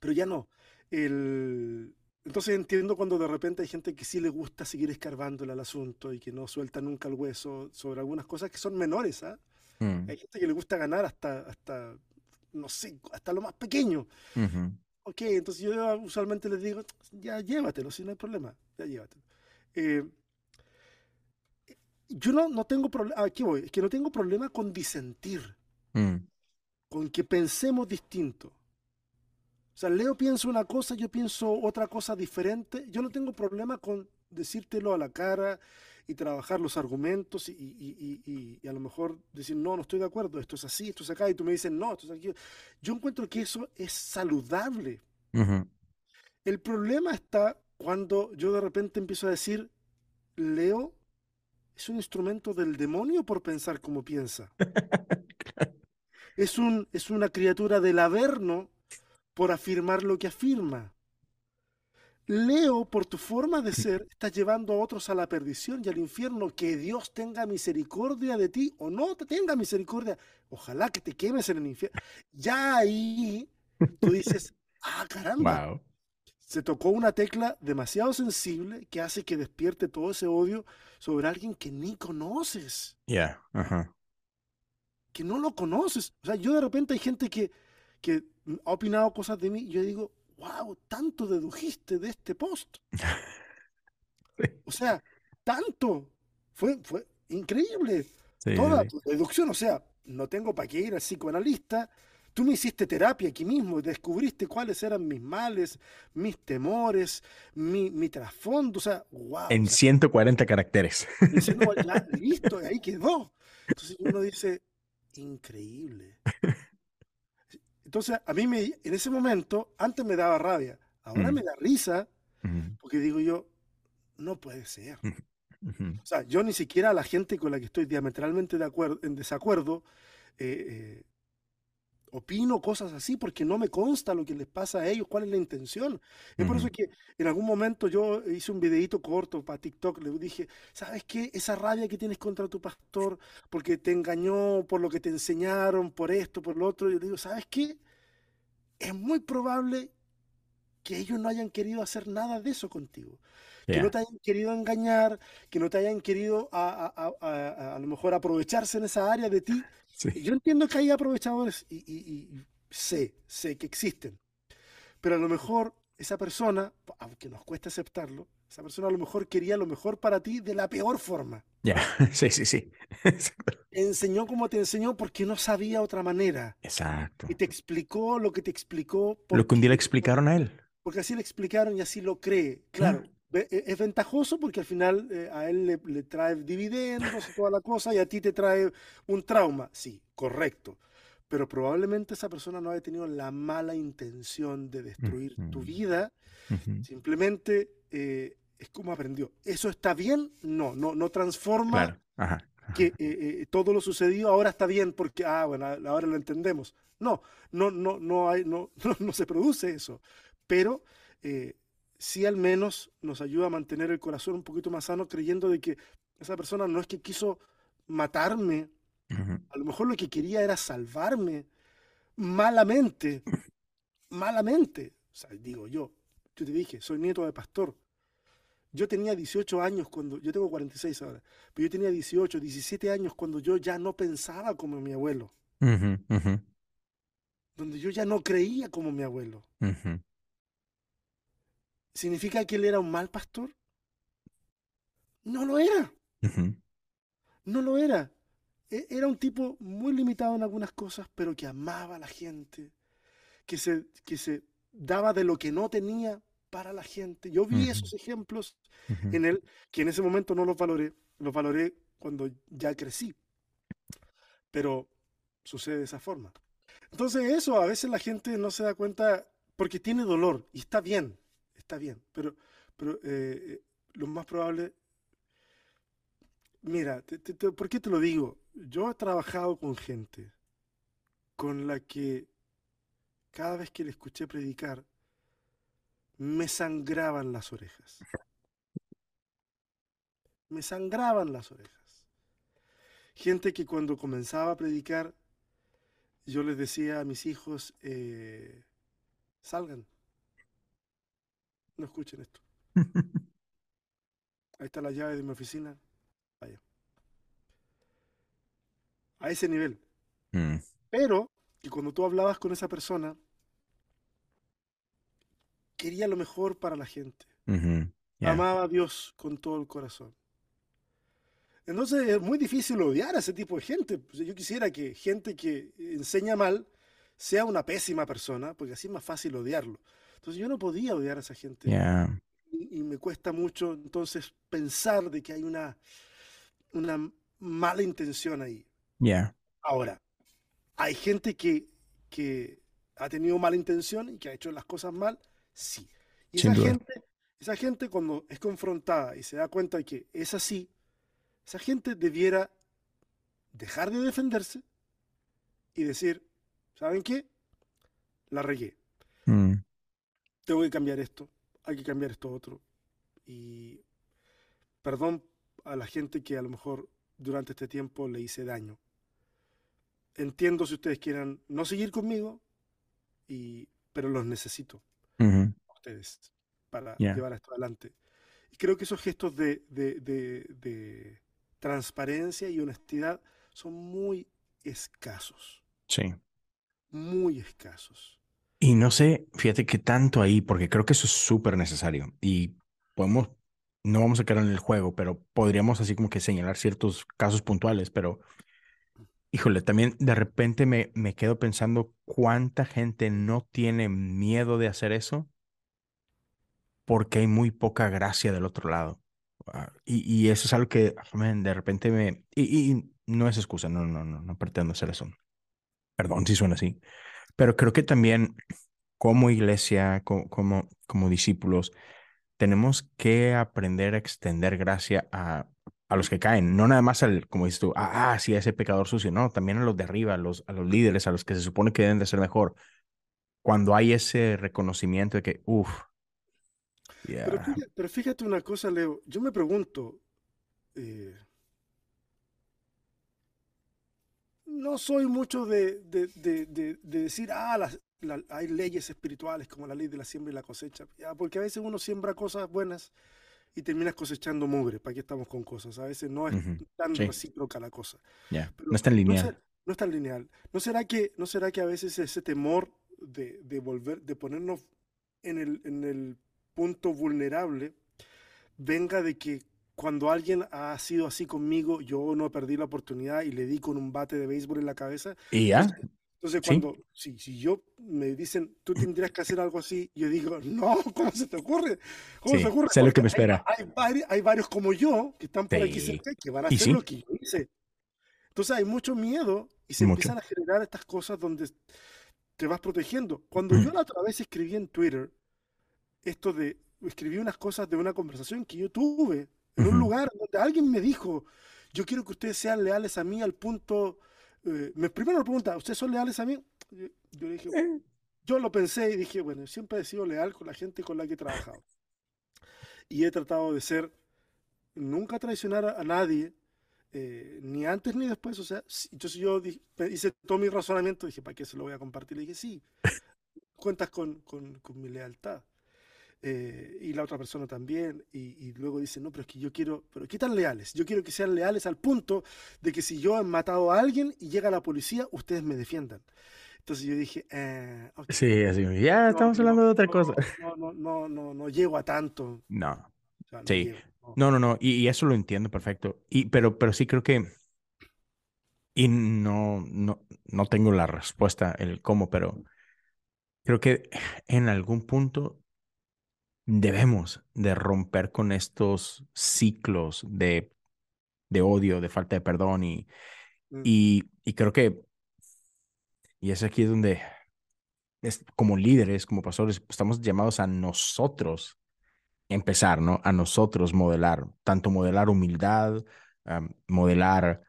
pero ya no. El, entonces entiendo cuando de repente hay gente que sí le gusta seguir escarbándole al asunto y que no suelta nunca el hueso sobre algunas cosas que son menores. ¿ah? Mm. Hay gente que le gusta ganar hasta, hasta, no sé, hasta lo más pequeño. Ok, entonces yo usualmente les digo, ya llévatelo, si no hay problema, ya llévatelo. Eh, yo no, no tengo problema, aquí voy, es que no tengo problema con disentir, mm. con que pensemos distinto. O sea, Leo piensa una cosa, yo pienso otra cosa diferente. Yo no tengo problema con decírtelo a la cara y trabajar los argumentos y, a lo mejor decir, no, no estoy de acuerdo, esto es así, esto es acá, y tú me dices, no, esto es aquí. Yo encuentro que eso es saludable. El problema está cuando yo de repente empiezo a decir, Leo es un instrumento del demonio por pensar como piensa. es, un, es una criatura del averno por afirmar lo que afirma. Leo, por tu forma de ser, estás llevando a otros a la perdición y al infierno. Que Dios tenga misericordia de ti o no te tenga misericordia. Ojalá que te quemes en el infierno. Ya ahí tú dices, ah, caramba. Se tocó una tecla demasiado sensible que hace que despierte todo ese odio sobre alguien que ni conoces. Ya, Que no lo conoces. O sea, yo de repente hay gente que, que ha opinado cosas de mí y yo digo, wow, tanto dedujiste de este post. O sea, tanto. Fue, fue increíble. Toda tu deducción, o sea, no tengo para qué ir al psicoanalista. Tú me hiciste terapia aquí mismo y descubriste cuáles eran mis males, mis temores, mi, mi trasfondo. O sea, wow. En 140 caracteres. listo, ahí quedó. Entonces uno dice, increíble. Entonces, a mí me, en ese momento, antes me daba rabia, ahora me da risa, porque digo yo, no puede ser. O sea, yo ni siquiera a la gente con la que estoy diametralmente de acuerdo, en desacuerdo, eh, eh, opino cosas así porque no me consta lo que les pasa a ellos, cuál es la intención. Es por eso que en algún momento yo hice un videito corto para TikTok, le dije, ¿sabes qué? Esa rabia que tienes contra tu pastor porque te engañó por lo que te enseñaron, por esto, por lo otro, yo le digo, ¿sabes qué? Es muy probable que ellos no hayan querido hacer nada de eso contigo. Que no te hayan querido engañar, que no te hayan querido a, a, a lo mejor aprovecharse en esa área de ti yo entiendo que hay aprovechadores y, sé, sé que existen. Pero a lo mejor esa persona, aunque nos cueste aceptarlo, esa persona a lo mejor quería lo mejor para ti de la peor forma. Ya, sí, sí, sí. enseñó como te enseñó porque no sabía otra manera. Exacto. Y te explicó lo que te explicó. Lo que un día le explicaron a él. Porque así le explicaron y así lo cree. Claro, es ventajoso porque al final eh, a él le, trae dividendos y toda la cosa y a ti te trae un trauma. Sí, correcto. Pero probablemente esa persona no haya tenido la mala intención de destruir tu vida. Simplemente eh, es como aprendió. ¿Eso está bien? No, no, no transforma que eh, todo lo sucedido ahora está bien porque, ah, bueno, ahora lo entendemos. No, no, no, no, hay, no, no, se produce eso. Pero sí al menos nos ayuda a mantener el corazón un poquito más sano creyendo de que esa persona no es que quiso matarme, a lo mejor lo que quería era salvarme malamente, malamente. O sea, digo yo, yo te dije, soy nieto de pastor. Yo tenía 18 años cuando, yo tengo 46 ahora, pero yo tenía 18, 17 años cuando yo ya no pensaba como mi abuelo. Donde yo ya no creía como mi abuelo. ¿Significa que él era un mal pastor? No lo era. No lo era. E, era un tipo muy limitado en algunas cosas, pero que amaba a la gente, que se, que se daba de lo que no tenía para la gente. Yo vi esos ejemplos en él, que en ese momento no los valoré, los valoré cuando ya crecí. Pero sucede de esa forma. Entonces eso, a veces la gente no se da cuenta porque tiene dolor y está bien está bien, pero, pero eh, eh, lo más probable, mira, ¿por qué te lo digo? Yo he trabajado con gente con la que cada vez que le escuché predicar, me sangraban las orejas. Me sangraban las orejas. Gente que cuando comenzaba a predicar, yo les decía a mis hijos, eh, salgan, no escuchen esto. Ahí está la llave de mi oficina. Vaya. A ese nivel. Mm. Pero que cuando tú hablabas con esa persona, quería lo mejor para la gente. Amaba a Dios con todo el corazón. Entonces es muy difícil odiar a ese tipo de gente. Yo quisiera que gente que enseña mal sea una pésima persona, porque así es más fácil odiarlo. Entonces yo no podía odiar a esa gente. Y, me cuesta mucho entonces pensar de que hay una, una mala intención ahí. Ahora, ¿hay gente que, que ha tenido mala intención y que ha hecho las cosas mal? Sí. Y esa gente, esa gente cuando es confrontada y se da cuenta de que es así, esa gente debiera dejar de defenderse y decir, ¿saben qué? La regué. Mm tengo que cambiar esto, hay que cambiar esto otro. Y perdón a la gente que a lo mejor durante este tiempo le hice daño. Entiendo si ustedes quieran no seguir conmigo, y, pero los necesito ustedes para llevar esto adelante. Y creo que esos gestos de, de, de transparencia y honestidad son muy escasos. Sí. Muy escasos. Y no sé, fíjate qué tanto ahí, porque creo que eso es súper necesario. Y podemos, no vamos a quedar en el juego, pero podríamos así como que señalar ciertos casos puntuales, pero híjole, también de repente me, me quedo pensando cuánta gente no tiene miedo de hacer eso porque hay muy poca gracia del otro lado. Ah, y, y, eso es algo que de repente me... Y, y, no es excusa, no, no, no, no pretendo hacer eso. Perdón si suena así. Pero creo que también como iglesia, como, como, discípulos, tenemos que aprender a extender gracia a, a, los que caen, no nada más al, como dices tú, ah, sí, a ese pecador sucio, no, también a los de arriba, a los, a los líderes, a los que se supone que deben de ser mejor. Cuando hay ese reconocimiento de que, uff. Pero, fíjate, una cosa, Leo, yo me pregunto, eh, no soy mucho de, decir, ah, hay leyes espirituales como la ley de la siembra y la cosecha, porque a veces uno siembra cosas buenas y terminas cosechando mugre, ¿para qué estamos con cosas? A veces no es tan recíproca la cosa. no es tan lineal. No, es tan lineal. ¿No será que, no será que a veces ese temor de, volver, de ponernos en el, en el punto vulnerable venga de que cuando alguien ha sido así conmigo, yo no perdí la oportunidad y le di con un bate de béisbol en la cabeza. ¿Y ya? Entonces, cuando, si, si yo me dicen, tú tendrías que hacer algo así, yo digo, no, ¿cómo se te ocurre? ¿Cómo se te ocurre? Sé lo que me espera. Hay, hay, varios como yo que están por aquí cerca que van a hacer lo que yo hice. Entonces, hay mucho miedo y se empiezan a generar estas cosas donde te vas protegiendo. Cuando yo la otra vez escribí en Twitter esto de, escribí unas cosas de una conversación que yo tuve en un lugar donde alguien me dijo, yo quiero que ustedes sean leales a mí al punto eh, me, primero me pregunta, ¿ustedes son leales a mí? Yo, dije, eh. yo lo pensé y dije, bueno, siempre he sido leal con la gente con la que he trabajado. Y he tratado de ser, nunca traicionar a, nadie, eh, ni antes ni después. O sea, entonces yo hice todo mi razonamiento, dije, ¿para qué se lo voy a compartir? Le dije, sí, cuentas con, con, con mi lealtad. Eh, y la otra persona también, y, luego dice, no, pero es que yo quiero, pero ¿qué tan leales? Yo quiero que sean leales al punto de que si yo he matado a alguien y llega la policía, ustedes me defiendan. Entonces yo dije, eh, sí, así, ya estamos hablando de otra cosa. No, no, no, no, no, llego a tanto. No. sí. no, no, no, y, eso lo entiendo perfecto. Y, pero, pero sí creo que, y no, no, no tengo la respuesta, el cómo, pero creo que en algún punto debemos de romper con estos ciclos de, de odio, de falta de perdón y, mm. y, y, creo que, y es aquí donde, es, como líderes, como pastores, estamos llamados a nosotros empezar, ¿no? A nosotros modelar, tanto modelar humildad, modelar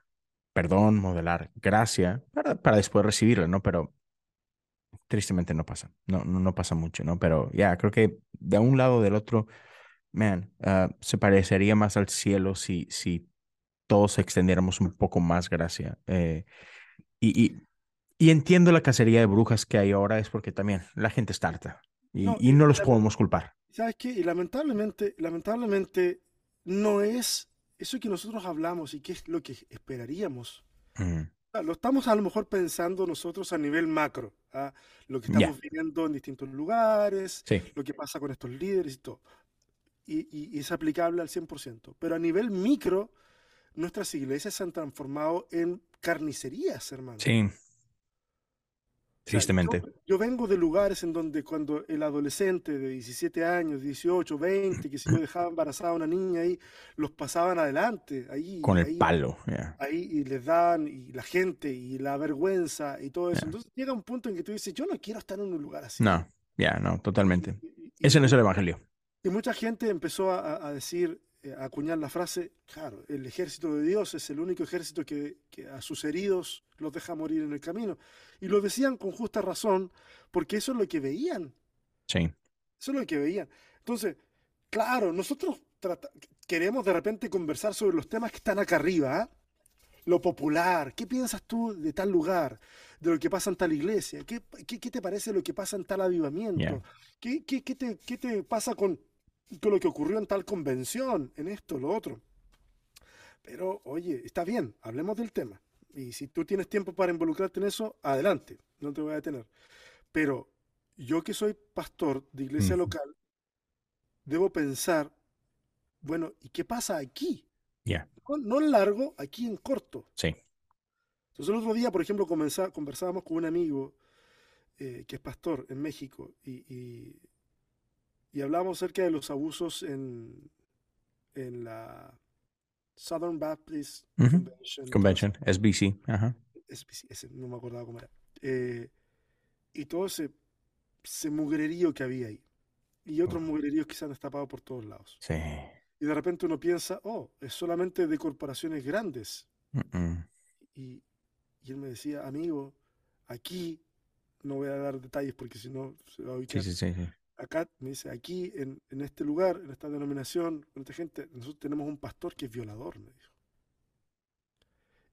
perdón, modelar gracia, para, para después recibirla, ¿no? Pero tristemente no pasa, no, no, no pasa mucho, ¿no? Pero ya, creo que de un lado o del otro, man, ah, se parecería más al cielo si, si todos extendiéramos un poco más gracia. Eh, y, y, y, entiendo la cacería de brujas que hay ahora, es porque también la gente está harta y no, y no los podemos culpar. ¿Sabes qué? Y lamentablemente, lamentablemente no es eso que nosotros hablamos y que es lo que esperaríamos. Lo estamos a lo mejor pensando nosotros a nivel macro, ¿ah? lo que estamos viviendo en distintos lugares, lo que pasa con estos líderes y todo. Y, es aplicable al 100%. Pero a nivel micro, nuestras iglesias se han transformado en carnicerías, hermano. Sí. Tristemente. yo, vengo de lugares en donde cuando el adolescente de 17 años, 18, 20, que si yo dejaba embarazada a una niña ahí, los pasaban adelante. Ahí, Con el palo. Ahí y les daban, y la gente, y la vergüenza, y todo eso. Entonces llega un punto en que tú dices, yo no quiero estar en un lugar así. No, ya, no, totalmente. Ese no es el evangelio. Y mucha gente empezó a, a decir, acuñar la frase, claro, el ejército de Dios es el único ejército que, a sus heridos los deja morir en el camino. Y lo decían con justa razón, porque eso es lo que veían. Sí. Eso es lo que veían. Entonces, claro, nosotros queremos de repente conversar sobre los temas que están acá arriba, ¿ah? lo popular, ¿qué piensas tú de tal lugar, de lo que pasa en tal iglesia? ¿Qué, qué, te parece lo que pasa en tal avivamiento? ¿Qué, qué, te, ¿Qué te pasa con con lo que ocurrió en tal convención, en esto, lo otro. Pero, oye, está bien, hablemos del tema. Y si tú tienes tiempo para involucrarte en eso, adelante, no te voy a detener. Pero yo que soy pastor de iglesia local, debo pensar, bueno, ¿y qué pasa aquí? Ya. No, en largo, aquí en corto. Sí. Entonces el otro día, por ejemplo, conversábamos con un amigo eh, que es pastor en México y y hablamos acerca de los abusos en, en la Southern Baptist Convention. SBC. SBC, no me acordaba cómo era. Eh, y todo ese, ese mugrerío que había ahí. Y otros mugreríos que se han destapado por todos lados. Sí. Y de repente uno piensa, oh, es solamente de corporaciones grandes. y, y, él me decía, amigo, aquí, no voy a dar detalles porque si no se va a ubicar. Sí, sí, sí, acá me dice, aquí en, en, este lugar, en esta denominación, con esta gente, nosotros tenemos un pastor que es violador, me dijo.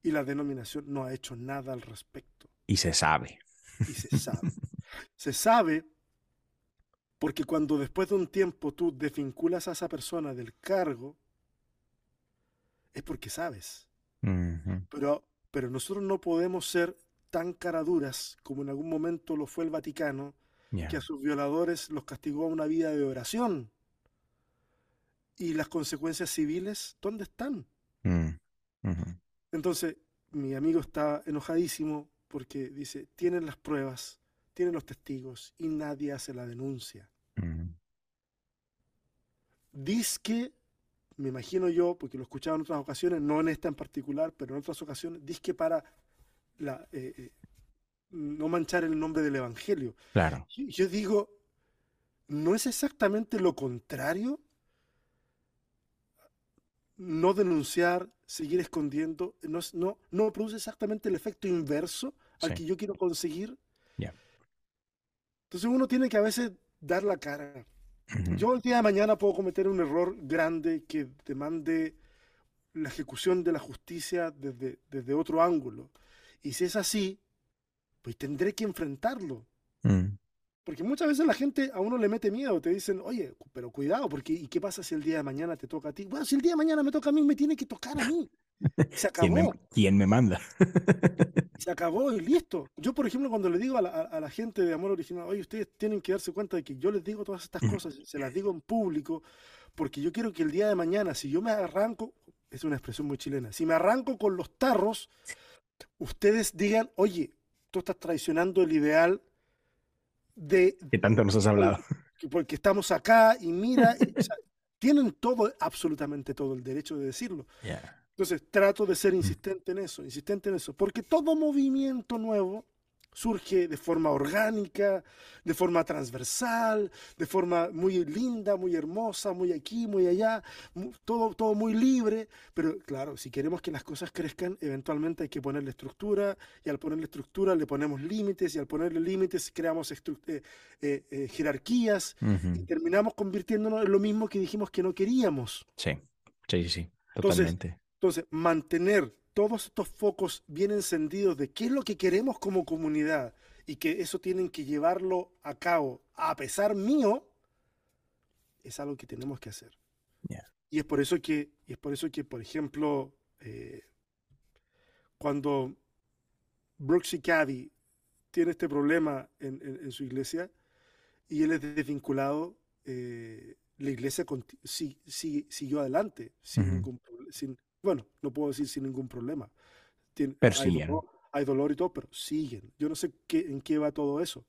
Y la denominación no ha hecho nada al respecto. Y se sabe. Y se sabe. se sabe porque cuando después de un tiempo tú desvinculas a esa persona del cargo, es porque sabes. pero, pero nosotros no podemos ser tan caraduras como en algún momento lo fue el Vaticano, que a sus violadores los castigó a una vida de oración. ¿Y las consecuencias civiles dónde están? Mm, Entonces, mi amigo está enojadísimo porque dice, tienen las pruebas, tienen los testigos y nadie hace la denuncia. Dice que, me imagino yo, porque lo he escuchado en otras ocasiones, no en esta en particular, pero en otras ocasiones, dice que para la, eh, eh, no manchar el nombre del Evangelio. Claro. Yo, digo, ¿no es exactamente lo contrario? No denunciar, seguir escondiendo, no, no, no produce exactamente el efecto inverso al que yo quiero conseguir. Entonces uno tiene que a veces dar la cara. Yo el día de mañana puedo cometer un error grande que demande la ejecución de la justicia desde, desde otro ángulo. Y si es así, pues tendré que enfrentarlo. Mm. Porque muchas veces la gente a uno le mete miedo, te dicen, oye, pero cuidado, porque ¿y qué pasa si el día de mañana te toca a ti? Bueno, si el día de mañana me toca a mí, me tiene que tocar a mí. Se acabó. ¿Quién me, manda? Se acabó y listo. Yo, por ejemplo, cuando le digo a la, gente de Amor Original, oye, ustedes tienen que darse cuenta de que yo les digo todas estas cosas, se las digo en público, porque yo quiero que el día de mañana, si yo me arranco, es una expresión muy chilena, si me arranco con los tarros, ustedes digan, oye, tú estás traicionando el ideal de... Que tanto nos has hablado. Porque estamos acá y mira, tienen todo, absolutamente todo el derecho de decirlo. Entonces trato de ser mm. insistente en eso, insistente en eso, porque todo movimiento nuevo surge de forma orgánica, de forma transversal, de forma muy linda, muy hermosa, muy aquí, muy allá, todo, todo muy libre, pero claro, si queremos que las cosas crezcan, eventualmente hay que ponerle estructura, y al ponerle estructura le ponemos límites, y al ponerle límites creamos eh, eh, eh, jerarquías, y terminamos convirtiéndonos en lo mismo que dijimos que no queríamos. Sí, sí, sí, totalmente. entonces mantener todos estos focos bien encendidos de qué es lo que queremos como comunidad y que eso tienen que llevarlo a cabo a pesar mío, es algo que tenemos que hacer. Y es por eso que, y es por eso que, por ejemplo, eh, cuando Brooks y Caddy tiene este problema en, su iglesia y él es desvinculado, eh, la iglesia siguió adelante sin, sin, bueno, no puedo decir sin ningún problema. pero siguen. Hay dolor, y todo, pero siguen. Yo no sé qué, en qué va todo eso,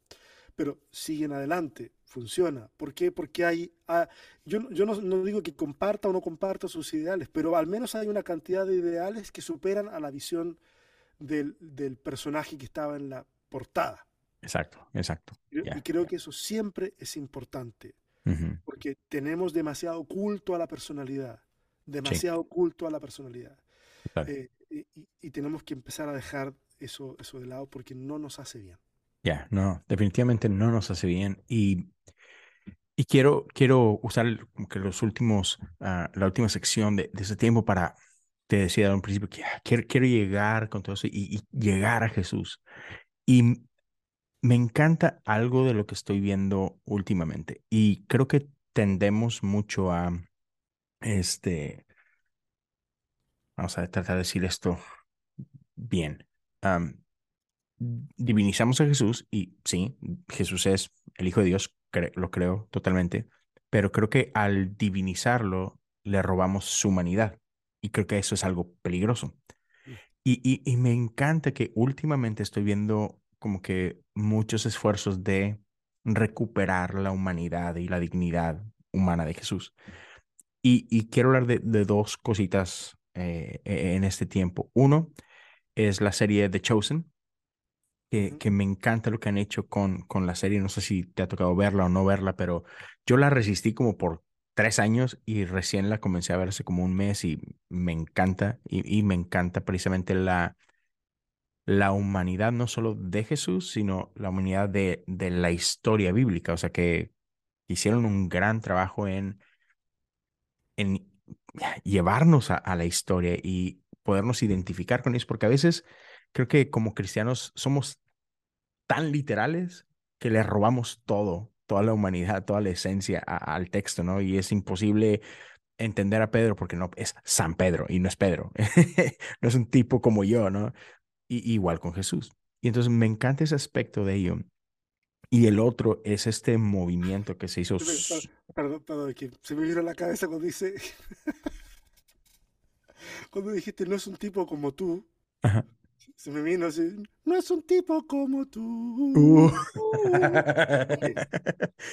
pero siguen adelante, funciona. ¿Por qué? Porque hay, ah, yo, yo no, no, digo que comparta o no comparta sus ideales, pero al menos hay una cantidad de ideales que superan a la visión del, del personaje que estaba en la portada. Exacto, exacto. Y, creo que eso siempre es importante, porque tenemos demasiado culto a la personalidad demasiado culto a la personalidad. Eh, y, tenemos que empezar a dejar eso, eso de lado porque no nos hace bien. Ya, no, definitivamente no nos hace bien. Y, y quiero, quiero usar como que los últimos, ah, la última sección de, ese tiempo para, te decía al principio, que ah, quiero, quiero llegar con todo eso y, y llegar a Jesús. Y me encanta algo de lo que estoy viendo últimamente. Y creo que tendemos mucho a este, vamos a tratar de decir esto bien. divinizamos a Jesús y sí, Jesús es el Hijo de Dios, lo creo totalmente, pero creo que al divinizarlo le robamos su humanidad y creo que eso es algo peligroso. Mm. Y, y me encanta que últimamente estoy viendo como que muchos esfuerzos de recuperar la humanidad y la dignidad humana de Jesús. Y, quiero hablar de, dos cositas eh, e, en este tiempo. Uno es la serie The Chosen, que, que, me encanta lo que han hecho con, con la serie. No sé si te ha tocado verla o no verla, pero yo la resistí como por tres años y recién la comencé a ver hace como un mes y me encanta. Y, me encanta precisamente la, la humanidad no solo de Jesús, sino la humanidad de, de la historia bíblica. O sea que hicieron un gran trabajo en en llevarnos a, la historia y podernos identificar con ellos, porque a veces creo que como cristianos somos tan literales que le robamos todo, toda la humanidad, toda la esencia al texto, ¿no? Y es imposible entender a Pedro porque no es San Pedro y no es Pedro, no es un tipo como yo, ¿no? Y, igual con Jesús. Y entonces me encanta ese aspecto de ello. Y el otro es este movimiento que se hizo. Perdón, perdón, que se me vino la cabeza cuando dice. cuando dijiste no es un tipo como tú. Se me vino así, no es un tipo como tú. Uh.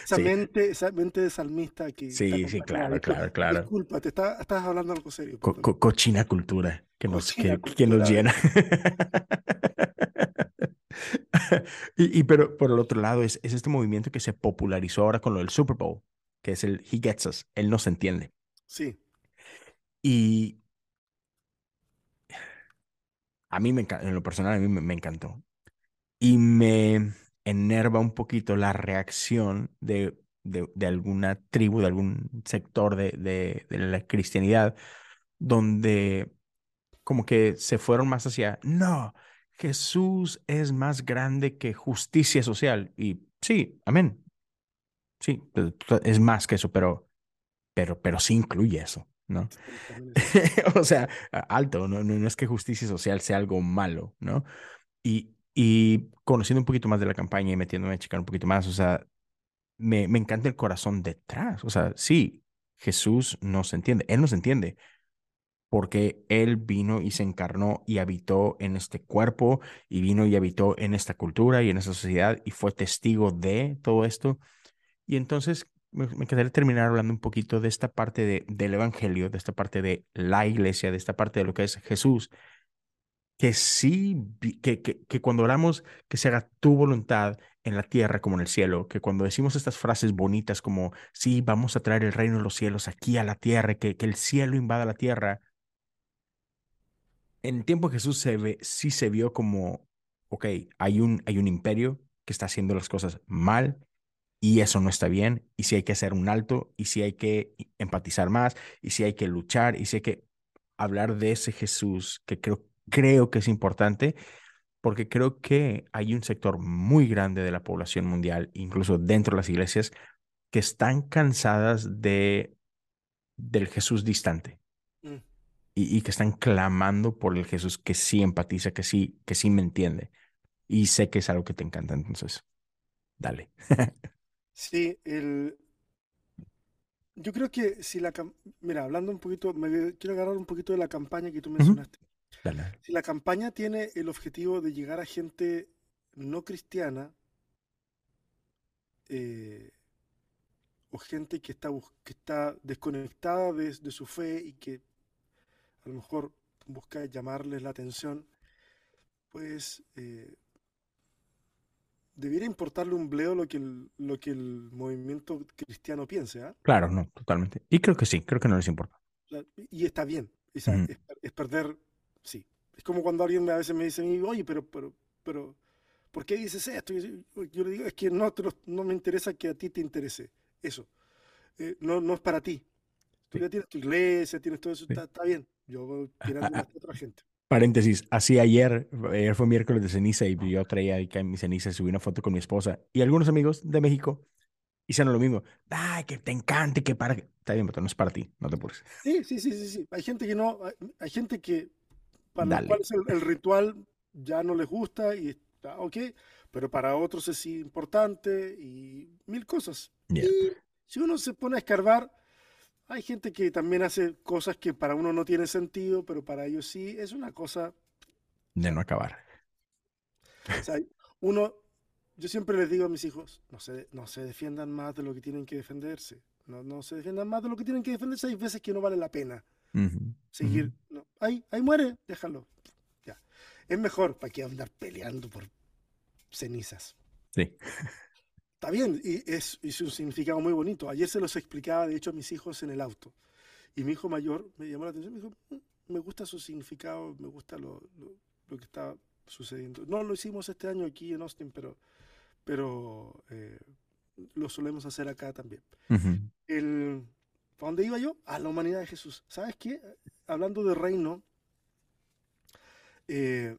esa, mente, esa mente de salmista que... Sí, sí, claro, claro, claro. Disculpa, te estás hablando algo serio. cochina cultura que nos, que, nos llena. y, pero por el otro lado es, es este movimiento que se popularizó ahora con lo del Super Bowl, que es el He Gets Us, él no se entiende. Sí. Y a mí me en lo personal a mí me, encantó. Y me enerva un poquito la reacción de, de, alguna tribu, de algún sector de, de, de, la cristianidad, donde como que se fueron más hacia, no, Jesús es más grande que justicia social. Y sí, amén. Sí, es más que eso, pero, pero, pero sí incluye eso. ¿no? o sea, alto, ¿no? ¿no? es que justicia social sea algo malo, ¿no? Y, y conociendo un poquito más de la campaña y metiéndome a checar un poquito más, o sea, me, me encanta el corazón detrás. O sea, sí, Jesús no se entiende, Él no se entiende, porque Él vino y se encarnó y habitó en este cuerpo y vino y habitó en esta cultura y en esta sociedad y fue testigo de todo esto. Y entonces me, me quedaría terminar hablando un poquito de esta parte de, del Evangelio, de esta parte de la iglesia, de esta parte de lo que es Jesús, que sí, que, que, que cuando oramos, que se haga tu voluntad en la tierra como en el cielo, que cuando decimos estas frases bonitas como, sí, vamos a traer el reino de los cielos aquí a la tierra, que, que el cielo invada la tierra, en tiempo de Jesús se ve, sí se vio como, ok, hay un, hay un imperio que está haciendo las cosas mal, y eso no está bien, y si hay que hacer un alto, y si hay que empatizar más, y si hay que luchar, y si hay que hablar de ese Jesús que creo, creo que es importante, porque creo que hay un sector muy grande de la población mundial, incluso dentro de las iglesias, que están cansadas de del Jesús distante. Y, y, que están clamando por el Jesús que sí empatiza, que sí, que sí me entiende. Y sé que es algo que te encanta, entonces, dale. Sí, el... yo creo que si la... Mira, hablando un poquito, me quiero agarrar un poquito de la campaña que tú mencionaste. Si la campaña tiene el objetivo de llegar a gente no cristiana, eh, o gente que está, que está desconectada de, su fe y que a lo mejor busca llamarles la atención, pues eh, debiera importarle un bleo lo que el, lo que el movimiento cristiano piense. ¿ah? Claro, no, totalmente. Y creo que sí, creo que no les importa. Y está bien. Es, es, perder, sí. Es como cuando alguien a veces me dice, oye, pero, pero, pero, ¿por qué dices esto? Yo, le digo, es que no, no me interesa que a ti te interese eso. Eh, no, no es para ti. Tú ya tienes tu iglesia, tienes todo eso, está, bien. Yo voy tirando a otra gente. Paréntesis, así ayer, ayer fue miércoles de ceniza y yo traía ahí mi ceniza subí una foto con mi esposa y algunos amigos de México hicieron lo mismo. Ay, que te encante, que para. Está bien, pero no es para ti, no te apures. Sí, sí, sí, sí, sí. Hay gente que no, hay gente que para la cual el, ritual ya no les gusta y está ok, pero para otros es importante y mil cosas. Y si uno se pone a escarbar, hay gente que también hace cosas que para uno no tiene sentido, pero para ellos sí. Es una cosa... De no acabar. O sea, uno, yo siempre les digo a mis hijos, no se, no se defiendan más de lo que tienen que defenderse. No, no se defiendan más de lo que tienen que defenderse. Hay veces que no vale la pena seguir. no, ahí, ahí muere, déjalo. Ya. Es mejor para que andar peleando por cenizas. Sí. Está bien, y es, es, un significado muy bonito. Ayer se los explicaba, de hecho, a mis hijos en el auto. Y mi hijo mayor me llamó la atención, me dijo, mm, me gusta su significado, me gusta lo, lo, que está sucediendo. No lo hicimos este año aquí en Austin, pero, pero eh, lo solemos hacer acá también. el, ¿A dónde iba yo? A la humanidad de Jesús. ¿Sabes qué? Hablando de reino, eh,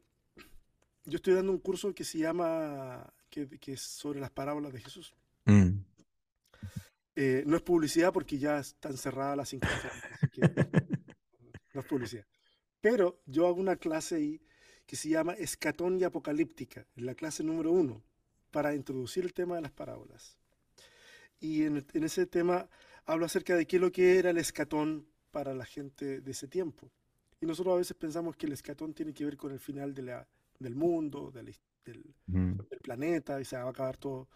yo estoy dando un curso que se llama que, es sobre las parábolas de Jesús. Mm. Eh, no es publicidad porque ya están cerradas las cinco no es publicidad. Pero yo hago una clase ahí que se llama Escatón y Apocalíptica, en la clase número uno, para introducir el tema de las parábolas. Y en, en ese tema hablo acerca de qué es lo que era el escatón para la gente de ese tiempo. Y nosotros a veces pensamos que el escatón tiene que ver con el final de la, del mundo, del, del, planeta, y se va a acabar todo.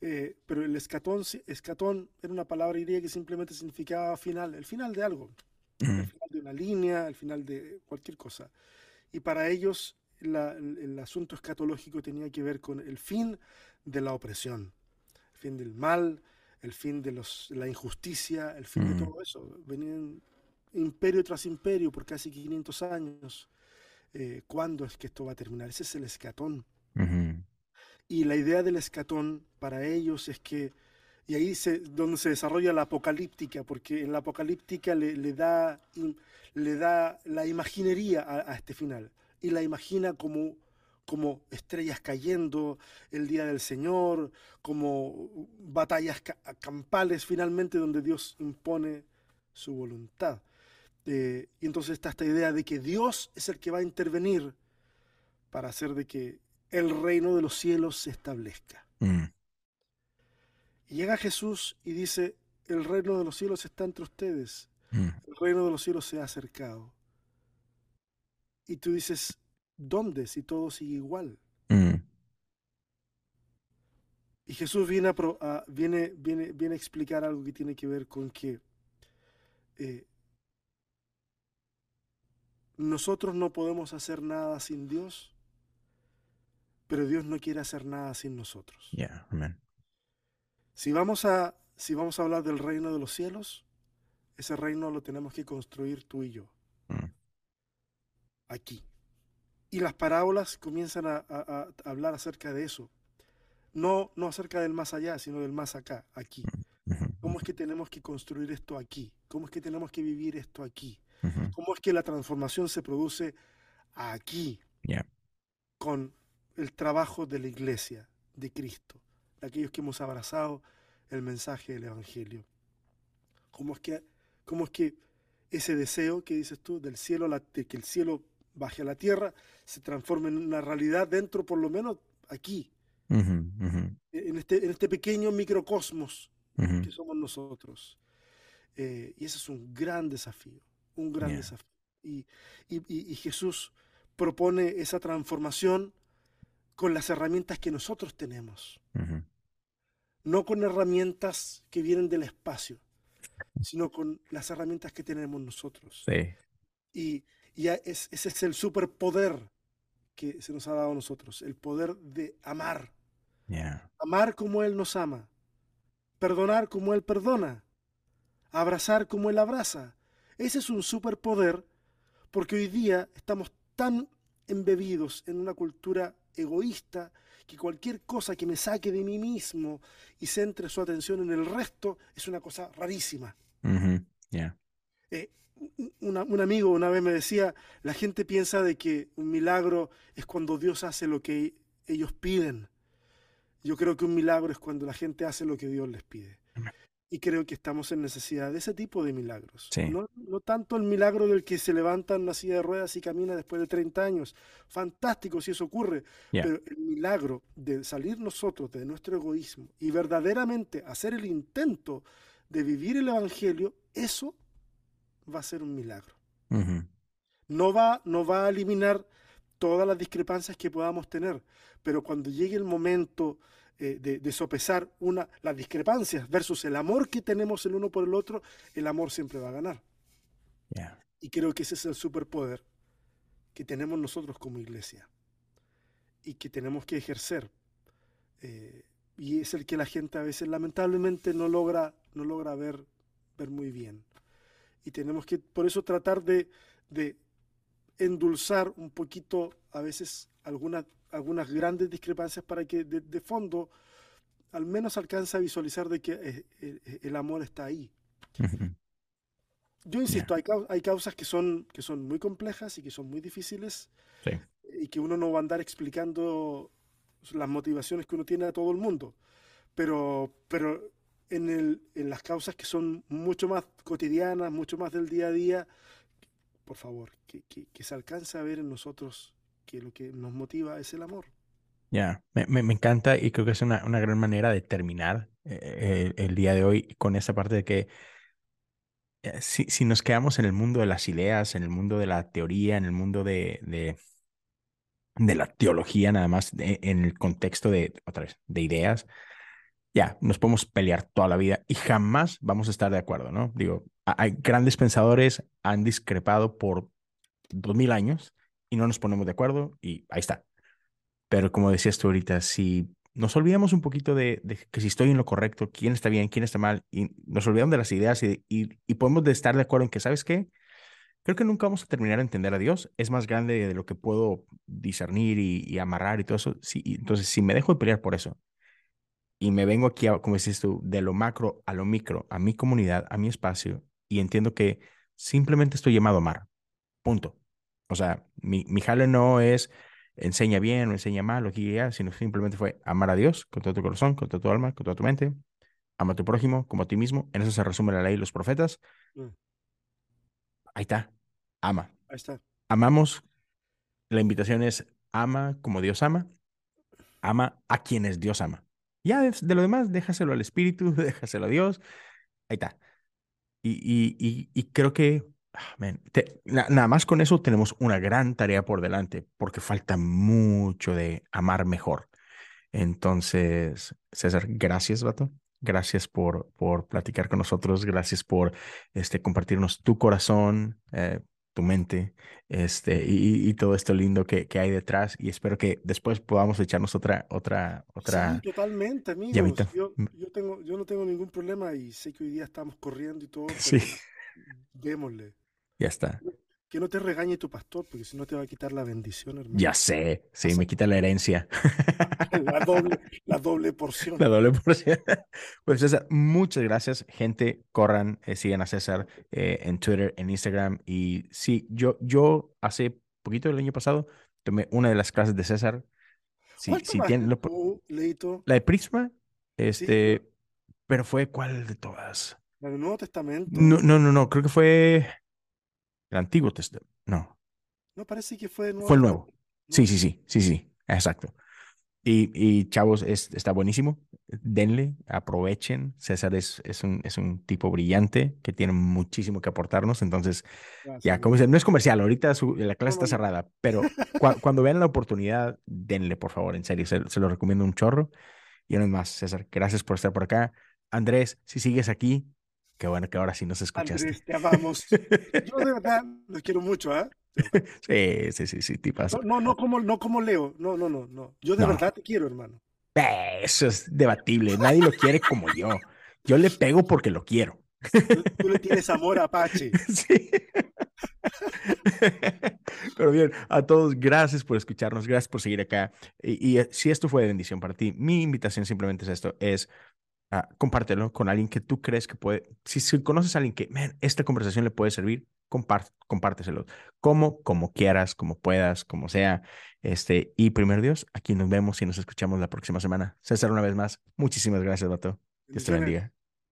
Eh, pero el escatón, escatón era una palabra griega que simplemente significaba final, el final de algo, el final de una línea, el final de cualquier cosa. Y para ellos el, asunto escatológico tenía que ver con el fin de la opresión, el fin del mal, el fin de los, la injusticia, el fin de todo eso. Venían imperio tras imperio por casi 500 años. Eh, ¿Cuándo es que esto va a terminar? Ese es el escatón. Y la idea del escatón para ellos es que, y ahí es donde se desarrolla la apocalíptica, porque en la apocalíptica le, le da, le da la imaginería a, este final, y la imagina como, como estrellas cayendo, el día del Señor, como batallas campales finalmente donde Dios impone su voluntad. Eh, y entonces está esta idea de que Dios es el que va a intervenir para hacer de que el reino de los cielos se establezca. Mm. Y llega Jesús y dice, el reino de los cielos está entre ustedes, mm. el reino de los cielos se ha acercado. Y tú dices, ¿dónde si todo sigue igual? Mm. Y Jesús viene a, viene, viene, viene a explicar algo que tiene que ver con que eh, nosotros no podemos hacer nada sin Dios, pero Dios no quiere hacer nada sin nosotros. Si vamos a si vamos a hablar del reino de los cielos, ese reino lo tenemos que construir tú y yo. Mm. Aquí. Y las parábolas comienzan a, hablar acerca de eso. No, no acerca del más allá, sino del más acá, aquí. Mm, ¿Cómo es que tenemos que construir esto aquí? ¿Cómo es que tenemos que vivir esto aquí? ¿Cómo es que la transformación se produce aquí? Con el trabajo de la iglesia, de Cristo, de aquellos que hemos abrazado el mensaje del Evangelio. ¿Cómo es que, cómo es que ese deseo que dices tú del cielo, de que el cielo baje a la tierra, se transforme en una realidad dentro, por lo menos aquí, En, este, en este pequeño microcosmos que somos nosotros. Eh, y ese es un gran desafío un gran desafío. Y, y, Jesús propone esa transformación con las herramientas que nosotros tenemos. No con herramientas que vienen del espacio, sino con las herramientas que tenemos nosotros. Y, y ese es el superpoder que se nos ha dado a nosotros, el poder de amar. Amar como Él nos ama, perdonar como Él perdona, abrazar como Él abraza, ese es un superpoder porque hoy día estamos tan embebidos en una cultura egoísta que cualquier cosa que me saque de mí mismo y centre su atención en el resto es una cosa rarísima. Eh, un amigo una vez me decía, la gente piensa de que un milagro es cuando Dios hace lo que ellos piden. Yo creo que un milagro es cuando la gente hace lo que Dios les pide. Y creo que estamos en necesidad de ese tipo de milagros. No, no, tanto el milagro del que se levanta en una silla de ruedas y camina después de 30 años. Fantástico si eso ocurre. Pero el milagro de salir nosotros de nuestro egoísmo y verdaderamente hacer el intento de vivir el Evangelio, eso va a ser un milagro. no, va, no va a eliminar todas las discrepancias que podamos tener, pero cuando llegue el momento eh, de, sopesar una, las discrepancias versus el amor que tenemos el uno por el otro, el amor siempre va a ganar. Y creo que ese es el superpoder que tenemos nosotros como iglesia y que tenemos que ejercer. Eh, y es el que la gente a veces lamentablemente no logra, no logra ver, ver muy bien. Y tenemos que por eso tratar de, de endulzar un poquito a veces algunas algunas grandes discrepancias para que de, fondo al menos alcance a visualizar de que eh, eh, el, amor está ahí. Yo insisto, hay, causas que son, que son muy complejas y que son muy difíciles y que uno no va a andar explicando las motivaciones que uno tiene a todo el mundo. Pero, pero en, el, en las causas que son mucho más cotidianas, mucho más del día a día, por favor, que, que, que se alcance a ver en nosotros que lo que nos motiva es el amor. Ya, me, me, encanta y creo que es una, una gran manera de terminar eh, el, día de hoy con esa parte de que eh, si, si, nos quedamos en el mundo de las ideas, en el mundo de la teoría, en el mundo de, de, de la teología nada más en el contexto de, otra vez, de ideas, ya, nos podemos pelear toda la vida y jamás vamos a estar de acuerdo, ¿no? Digo, hay grandes pensadores, han discrepado por dos mil años y no nos ponemos de acuerdo y ahí está. Pero como decías tú ahorita, si nos olvidamos un poquito de, que si estoy en lo correcto, quién está bien, quién está mal, y nos olvidamos de las ideas y, podemos de estar de acuerdo en que, ¿sabes qué? Creo que nunca vamos a terminar de entender a Dios. Es más grande de lo que puedo discernir y, amarrar y todo eso. Sí, entonces, si me dejo de pelear por eso y me vengo aquí, como dices tú, de lo macro a lo micro, a mi comunidad, a mi espacio, y entiendo que simplemente estoy llamado a amar. Punto. O sea, mi, mi jale no es enseña bien o enseña mal o que sino simplemente fue amar a Dios con todo tu corazón, con toda tu alma, con toda tu mente. Ama a tu prójimo como a ti mismo. En eso se resume la ley y los profetas. Mm. Ahí está. Ama. Ahí está. Amamos. La invitación es ama como Dios ama. Ama a quienes Dios ama. Ya de, lo demás, déjaselo al Espíritu, déjaselo a Dios. Ahí está. Y, y, y, y creo que Ah, nada más con eso tenemos una gran tarea por delante, porque falta mucho de amar mejor. Entonces, César, gracias, vato. Gracias por, por platicar con nosotros. Gracias por este, compartirnos tu corazón, eh, tu mente, este, y, todo esto lindo que, que, hay detrás. Y espero que después podamos echarnos otra, otra, otra. Sí, totalmente, amigos. Yo, mm. yo, tengo, yo no tengo ningún problema y sé que hoy día estamos corriendo y todo. sí. Démosle. Ya está. Que no te regañe tu pastor, porque si no te va a quitar la bendición, hermano. Ya sé, sí, me quita la herencia. La doble, la doble porción. La doble porción. Pues César, muchas gracias. Gente, corran, eh, sigan a César eh, en Twitter, en Instagram. Y sí, yo, yo hace poquito el año pasado tomé una de las clases de César. Sí, sí tiene, La de Prisma, este, pero fue cuál de todas. La del Nuevo Testamento. No, no, no, no, creo que fue el Antiguo Testamento. No. No parece que fue nuevo. Fue el nuevo. Sí, sí, sí, sí, sí, exacto. Y, y chavos, es, está buenísimo. Denle, aprovechen. César es, es, un, es un tipo brillante que tiene muchísimo que aportarnos. Entonces, ya, como dicen, no es comercial. Ahorita la clase está cerrada, pero cuando vean la oportunidad, denle, por favor, en serio. Se, se lo recomiendo un chorro. Y una vez más, César, gracias por estar por acá. Andrés, si sigues aquí, Qué bueno que ahora sí nos escuchaste. Andrés, te amamos. Yo de verdad los quiero mucho, ¿ah? Sí, sí, sí, sí, No, no, no, como, no como Leo. No, no, no, no. Yo de verdad te quiero, hermano. Eso es debatible. Nadie lo quiere como yo. Yo le pego porque lo quiero. Tú, le tienes amor a Apache. Sí. Pero bien, a todos, gracias por escucharnos, gracias por seguir acá. Y, y, eh, si esto fue de bendición para ti, mi invitación simplemente es esto, es Compártelo con alguien que tú crees que puede. Si, si conoces a alguien que, man, esta conversación le puede servir, compárteselo. Como, como quieras, como puedas, como sea. Este, y primero Dios, aquí nos vemos y nos escuchamos la próxima semana. César, una vez más, muchísimas gracias, Bato. Dios te bendiga.